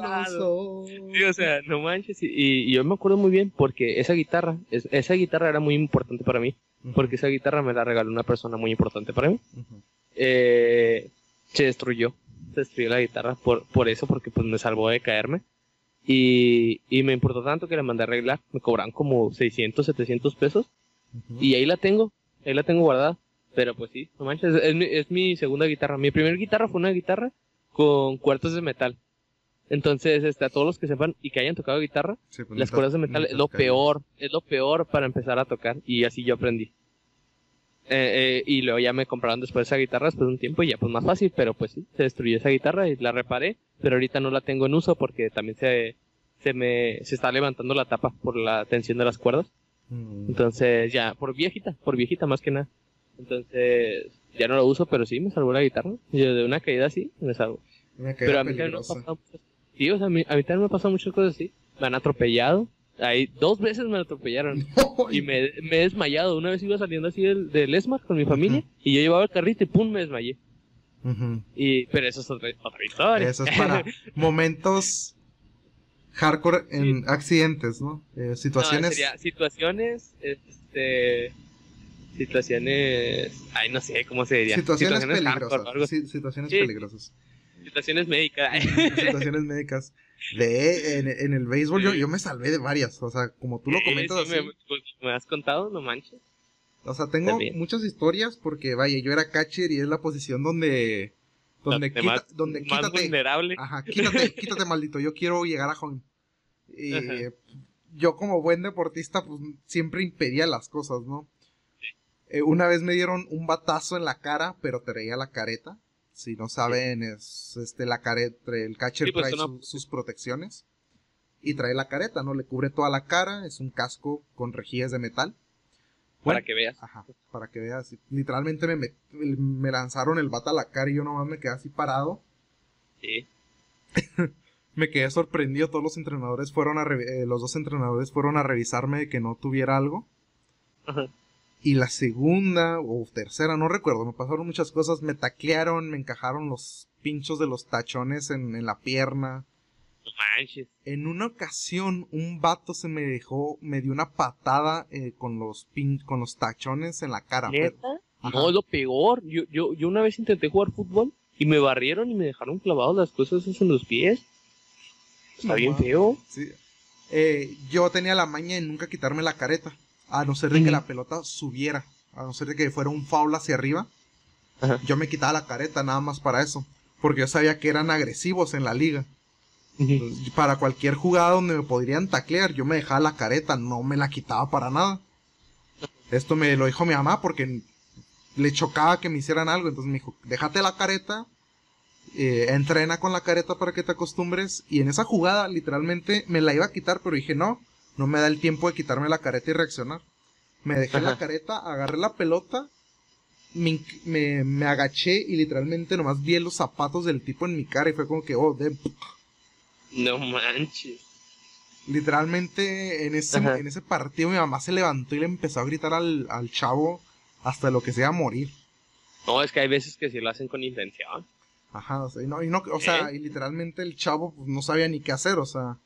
Sí, o sea, no manches. Y, yo me acuerdo muy bien porque esa guitarra, es- esa guitarra era muy importante para mí. Ujú. Porque esa guitarra me la regaló una persona muy importante para mí. Ujú. Eh, se destruyó. Se destruyó la guitarra por, por eso, porque pues me salvó de caerme. Y, y me importó tanto que la mandé a arreglar. Me cobraron como 600, 700 pesos. Ujú. Y ahí la tengo, ahí la tengo guardada. Pero pues sí, no manches, es, mi, es mi segunda guitarra. Mi primera guitarra fue una guitarra con cuerdas de metal. Entonces, este, a todos los que sepan y que hayan tocado guitarra, Sí, pues, las cuerdas de metal es lo peor, es lo peor para empezar a tocar. Y así yo aprendí. Eh, eh, y luego ya me compraron después esa guitarra después de un tiempo y ya pues más fácil, pero pues sí, se destruyó esa guitarra y la reparé, pero ahorita no la tengo en uso porque también se, se me, se está levantando la tapa por la tensión de las cuerdas. Mm. Entonces, ya, por viejita, por viejita más que nada. Entonces, ya no lo uso, pero sí me salvó la guitarra. Yo de una caída así me salvo. Una Pero a mí también me ha peligrosa. pasado muchas Sí, o sea, a mí, a mí también me han pasado muchas cosas así. Me han atropellado. Ahí, dos veces me atropellaron. [laughs] Y me, me he desmayado. Una vez iba saliendo así del, del ESMAD con mi familia. Y yo llevaba el carrito y pum, me desmayé. Y, pero eso es otra, otra historia. Eso es para [laughs] momentos hardcore en accidentes, ¿no? Eh, No, situaciones. sería situaciones, este... Situaciones... Ay, no sé cómo se diría. situaciones peligrosas. algo situaciones Sí. peligrosas. Situaciones médicas. situaciones [laughs] médicas. De, en, en el béisbol yo, yo me salvé de varias. O sea, como tú lo Sí, comentas sí, así. me, pues, me has contado, no manches. O sea, tengo También. muchas historias porque, vaya, yo era catcher y es la posición donde. Donde, quita- más, donde más quítate. vulnerable. Ajá, quítate, quítate, maldito. Yo quiero llegar a home. Y Ajá. yo, como buen deportista, pues siempre impedía las cosas, ¿no? Eh, una vez me dieron un batazo en la cara, pero traía la careta. Si no saben, es este la careta, el catcher Sí, pues, trae su- sus protecciones. y trae la careta, ¿no? Le cubre toda la cara, es un casco con rejillas de metal. para que veas. Ajá, para que veas. Literalmente me, me, lanzaron el bata a la cara y yo nomás me quedé así parado. Sí. [laughs] me quedé sorprendido, todos los entrenadores fueron a, eh, los dos entrenadores fueron a revisarme de que no tuviera algo. Ajá. Y la segunda o tercera, no recuerdo, me pasaron muchas cosas, me taclearon, me encajaron los pinchos de los tachones en, en la pierna. En una ocasión, un vato se me dejó, me dio una patada eh, con los pin, con los tachones en la cara. ¿Neta? No, es lo peor. Yo, yo, yo una vez intenté jugar fútbol y me barrieron y me dejaron clavados las cosas en los pies. Está bien feo. Sí. Eh, yo tenía la maña de nunca quitarme la careta. A no ser de que la pelota subiera. A no ser de que fuera un foul hacia arriba. Yo me quitaba la careta nada más para eso. Porque yo sabía que eran agresivos en la liga. Para cualquier jugada donde me podrían taclear, yo me dejaba la careta, no me la quitaba para nada. Esto me lo dijo mi mamá porque le chocaba que me hicieran algo. Entonces me dijo, déjate la careta, eh, entrena con la careta para que te acostumbres. Y en esa jugada, literalmente, me la iba a quitar, pero dije, no, no me da el tiempo de quitarme la careta y reaccionar. Me dejé la careta, agarré la pelota, me, me, agaché y literalmente nomás vi los zapatos del tipo en mi cara y fue como que, oh, de... No manches. Literalmente en ese, en ese partido mi mamá se levantó y le empezó a gritar al, chavo hasta lo que sea morir. No, es que hay veces que sí lo hacen con intención. Ajá, o sea, y no, y no, o sea, ¿Eh? y literalmente el chavo pues, no sabía ni qué hacer, o sea,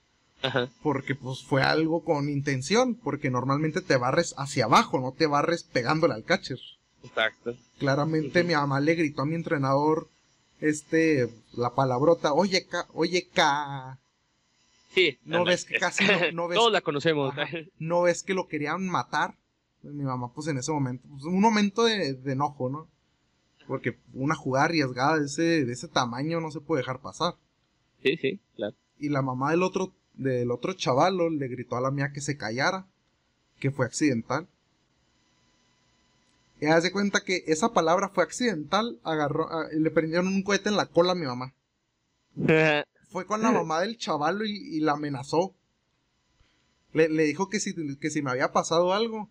porque pues fue algo con intención, porque normalmente te barres hacia abajo, no te barres pegándole al catcher. Exacto. Claramente mi mamá le gritó a mi entrenador, este, la palabrota, oye, ca, oye, ca. Sí. No ves que casi no, ves. Todos la conocemos. no ves que lo querían matar. Mi mamá, pues en ese momento, pues, un momento de, enojo, ¿no? Porque una jugada arriesgada de ese, de ese tamaño no se puede dejar pasar. Sí, sí, claro. Y la mamá del otro del otro chavalo le gritó a la mía que se callara, que fue accidental. Y hace cuenta que esa palabra fue accidental, agarró, le prendieron un cohete en la cola a mi mamá. [laughs] fue con la mamá del chavalo y, la amenazó. Le, dijo que si, que si me había pasado algo,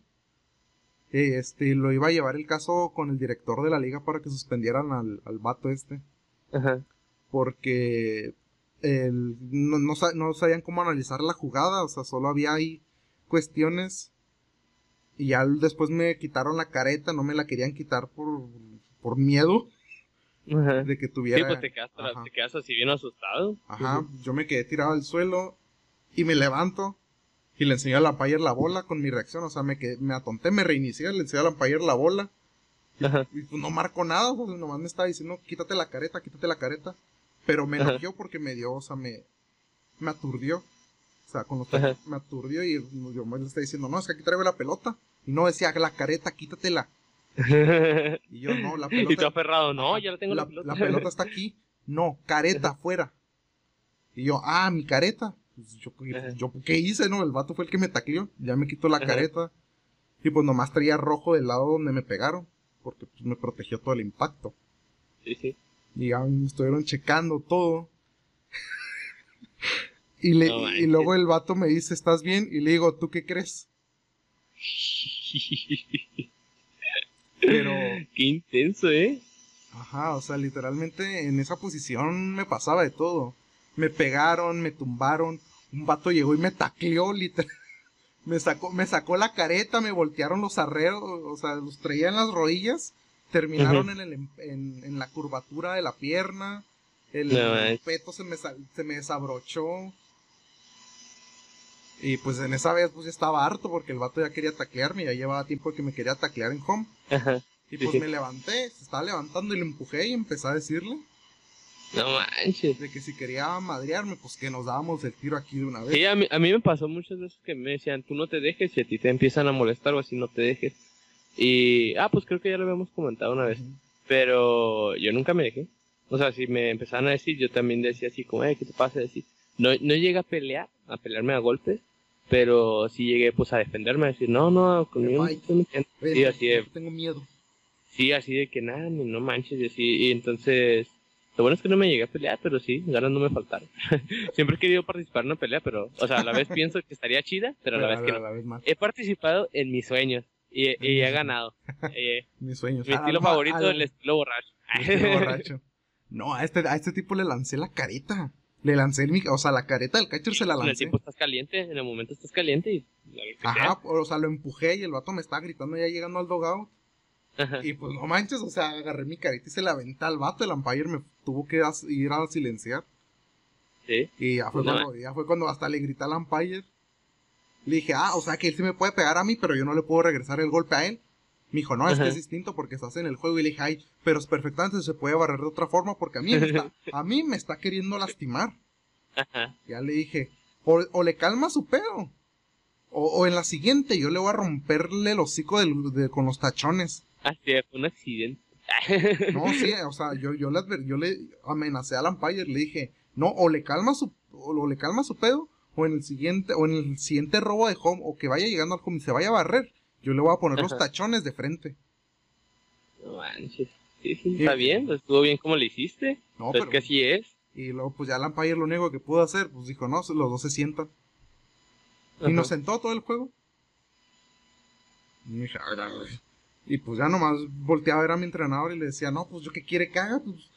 este, lo iba a llevar el caso con el director de la liga para que suspendieran al, al vato este. Porque no, no, sabían cómo analizar la jugada, o sea, solo había ahí cuestiones. Y ya después me quitaron la careta, no me la querían quitar por, por miedo de que tuviera. Sí, pues te quedas, así bien asustado. Ajá, yo me quedé tirado al suelo y me levanto y le enseñé a la Payer la bola con mi reacción. O sea, me, quedé, me atonté, me reinicié, le enseñé a la Payer la bola. Y, pues no marco nada, nomás me estaba diciendo, quítate la careta, quítate la careta. Pero me enojó porque me dio, o sea, me, me aturdió. O sea, con los me aturdió y yo me le estaba diciendo, no, es que aquí traigo la pelota. Y no decía, la careta, quítatela. [laughs] y yo, no, la pelota. Y tú aferrado, no, ya la tengo la, pelota. La pelota está aquí. No, careta afuera. Y yo, ah, mi careta. Pues yo, yo, ¿qué hice, no? El vato fue el que me tacleó. Ya me quitó la careta. Y pues nomás traía rojo del lado donde me pegaron. Porque pues, me protegió todo el impacto. Sí, sí. Y ya estuvieron checando todo. [laughs] y, le, y luego el vato me dice, ¿estás bien? Y le digo, ¿tú qué crees? Pero... [laughs] Qué intenso, ¿eh? Ajá, o sea, literalmente en esa posición me pasaba de todo. Me pegaron, me tumbaron, un vato llegó y me tacleó, literal. [laughs] Me sacó, me sacó la careta, me voltearon los arreos, o sea, los traía en las rodillas terminaron en, el, em, en, la curvatura de la pierna, el, peto se me, se me desabrochó. Y pues en esa vez pues ya estaba harto porque el vato ya quería taclearme, ya llevaba tiempo que me quería taclear en home. Y pues me levanté, se estaba levantando y le empujé y empecé a decirle. No manches. De que si quería madrearme, pues que nos dábamos el tiro aquí de una vez. Sí, a mí, a mí me pasó muchas veces que me decían, tú no te dejes y a ti te empiezan a molestar o así no te dejes. Y, ah, pues creo que ya lo habíamos comentado una vez. Pero yo nunca me dejé. O sea, si me empezaban a decir, yo también decía así como, eh, ¿qué te pasa? Decir, no, no llegué a pelear, a pelearme a golpes, pero sí llegué pues a defenderme, a decir, no, no, conmigo no Sí, así de, tengo miedo. Sí, así de que nada, ni no manches, y así, y entonces, Lo bueno es que no me llegué a pelear, pero sí, ganas no me faltaron. [laughs] Siempre he querido participar en una pelea, pero, o sea, a la vez [laughs] pienso que estaría chida, pero a la vez que no. He participado en mis sueños y, he ganado. [laughs] Eh, mis sueños. Mi estilo favorito, es el estilo borracho. El estilo [laughs] borracho. No, a este, a este tipo le lancé la careta. Le lancé el o sea, la careta del catcher se la lancé. En el tiempo estás caliente, en el momento estás caliente y... Ajá, o sea, lo empujé y el vato me estaba gritando ya llegando al dogout. Y pues no manches, o sea, agarré mi careta y se la aventé al vato, el umpire me tuvo que ir a silenciar. Sí. Y ya fue, cuando, ya fue cuando hasta le grité al umpire. Le dije, ah, o sea que él sí me puede pegar a mí, pero yo no le puedo regresar el golpe a él. Me dijo, no, es que es distinto porque estás en el juego. Y le dije, ay, pero es perfectamente se puede barrer de otra forma porque a mí me está, [laughs] a mí me está queriendo lastimar. Ya le dije, o, le calma su pedo. O, en la siguiente yo le voy a romperle el hocico con los tachones. Ah, sí, fue un accidente. no, [laughs] sí, o sea, yo, yo, le, yo le amenacé al umpire, le dije, no, o le calma su, o le calma su pedo, o en el siguiente, o en el siguiente robo de home, o que vaya llegando al home y se vaya a barrer, yo le voy a poner los tachones de frente. No manches. Sí, sí, está bien, pues, estuvo bien como le hiciste. No, pues pero, que así es. Y luego, pues ya el umpire lo único que pudo hacer, pues dijo, no, los dos se sientan. Y nos sentó todo el juego. Y dije, y pues ya nomás volteaba a ver a mi entrenador y le decía, no, pues yo qué quiere que haga, pues.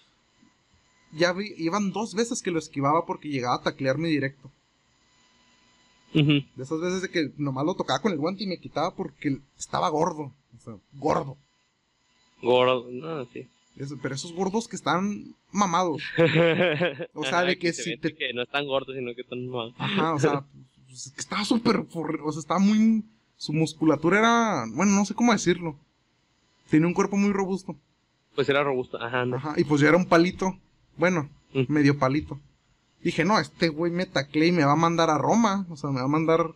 Ya vi, iban dos veces que lo esquivaba porque llegaba a taclearme directo. De esas veces de que nomás lo tocaba con el guante y me quitaba porque estaba gordo. O sea, gordo. Gordo, no, sí. pero esos gordos que están mamados. [laughs] O sea, de que, si te... que no están gordos, sino que están mamados. Ajá, o sea, [laughs] pues, que estaba súper... O sea, estaba muy... Su musculatura era... Bueno, no sé cómo decirlo. Tiene un cuerpo muy robusto. Pues era robusto, ajá. Ajá, y pues yo era un palito. Bueno, mm. medio palito. Dije, no, este güey me taclea y me va a mandar a Roma. O sea, me va a mandar.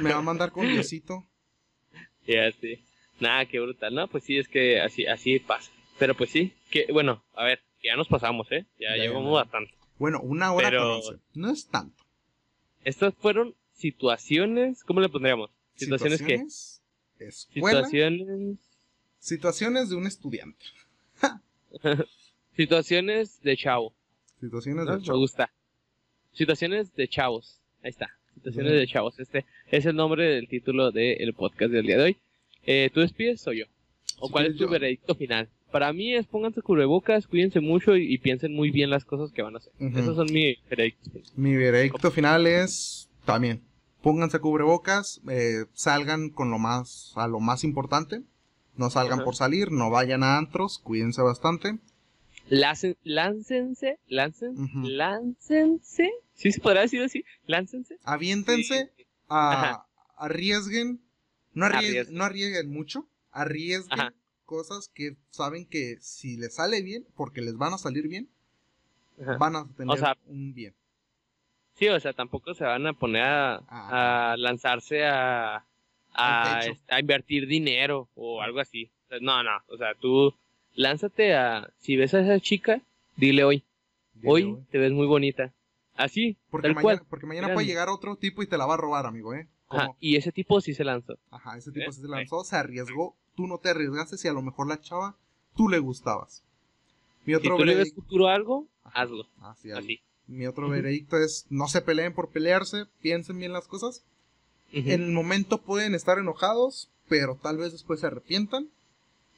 me va a mandar con Diosito. [laughs] Ya, sí. Nada, qué brutal. No, pues sí, es que así, así pasa. Pero pues sí, que bueno, a ver, ya nos pasamos, ¿eh? Ya, llevamos bastante. Bueno, una hora Pero... No es tanto. Estas fueron situaciones, ¿cómo le pondríamos? Situaciones, ¿Situaciones? Situaciones. Situaciones de un estudiante. [laughs] Situaciones de chavo. Situaciones de chavo. Me gusta. Situaciones de chavos. Ahí está. Situaciones de chavos. Este es el nombre del título del podcast del día de hoy. Eh, ¿Tú despides o yo? ¿O cuál es tu veredicto final? Para mí es pónganse cubrebocas, cuídense mucho y, piensen muy bien las cosas que van a hacer. Esos son mis veredictos. Mi veredicto final es también pónganse cubrebocas, eh, salgan con lo más, a lo más importante, no salgan por salir, no vayan a antros, cuídense bastante. Láncense, láncense, láncense, ¿sí se podrá decir así? Láncense. Aviéntense, a, arriesguen, no arriesguen, no arriesguen mucho, arriesguen cosas que saben que si les sale bien, porque les van a salir bien, van a tener un bien. Sí, o sea, tampoco se van a poner a, ah. lanzarse a, a, invertir dinero o algo así. no, no, o sea, tú lánzate a, si ves a esa chica, dile hoy, hoy, te ves muy bonita. Así, porque mañana, Porque mañana puede llegar otro tipo y te la va a robar, amigo, ¿eh? y ese tipo sí se lanzó. Ajá, ese tipo sí se lanzó, se arriesgó, tú no te arriesgaste si a lo mejor la chava, tú le gustabas. Mi otro si tú le ves futuro a algo, hazlo. Así, así. Mi otro veredicto es no se peleen por pelearse, piensen bien las cosas. En el momento pueden estar enojados, pero tal vez después se arrepientan.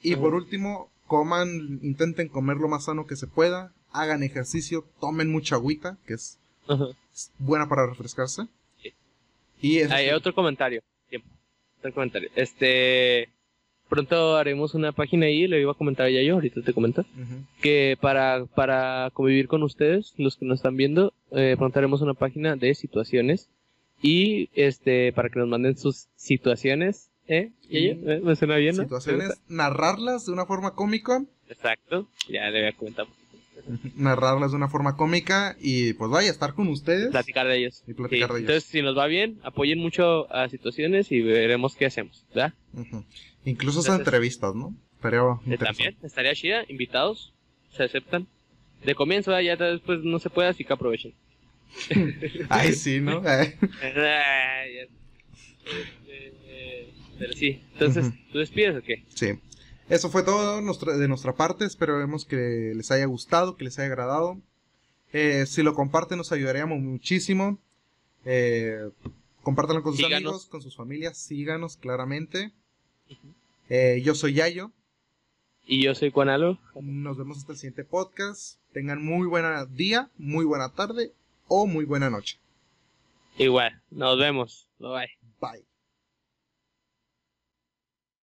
Y por último, coman, intenten comer lo más sano que se pueda, hagan ejercicio, tomen mucha agüita, que es, buena para refrescarse. Y Hay otro comentario. Otro comentario. Este pronto haremos una página ahí, le iba a comentar ya yo, ahorita te comento, que para, para convivir con ustedes, los que nos están viendo, eh, pronto haremos una página de situaciones y este para que nos manden sus situaciones, ¿eh? ¿Eh? ¿Me suena bien, Situaciones, narrarlas de una forma cómica. Exacto, ya le voy a comentar. [laughs] narrarlas de una forma cómica y pues vaya estar con ustedes. Platicar de ellos. Y platicar de ellos. Entonces, si nos va bien, apoyen mucho a situaciones y veremos qué hacemos, ¿verdad? Incluso esas entrevistas, ¿no? Pero eh, también, estaría chida, invitados, se aceptan. De comienzo, ya después no se puede, así que aprovechen. [laughs] Ay, sí, ¿no? [laughs] Eh, pero sí, entonces, ¿tú despides o qué? Sí. Eso fue todo de nuestra parte. Esperemos que les haya gustado, que les haya agradado. Eh, si lo comparten nos ayudaríamos muchísimo. Eh, compártanlo con sus amigos, con sus familias. Síganos claramente. Eh, yo soy Yayo. Y yo soy Juanalo. Nos vemos hasta el siguiente podcast. Tengan muy buena día, muy buena tarde o muy buena noche. Igual, nos vemos. Bye. Bye.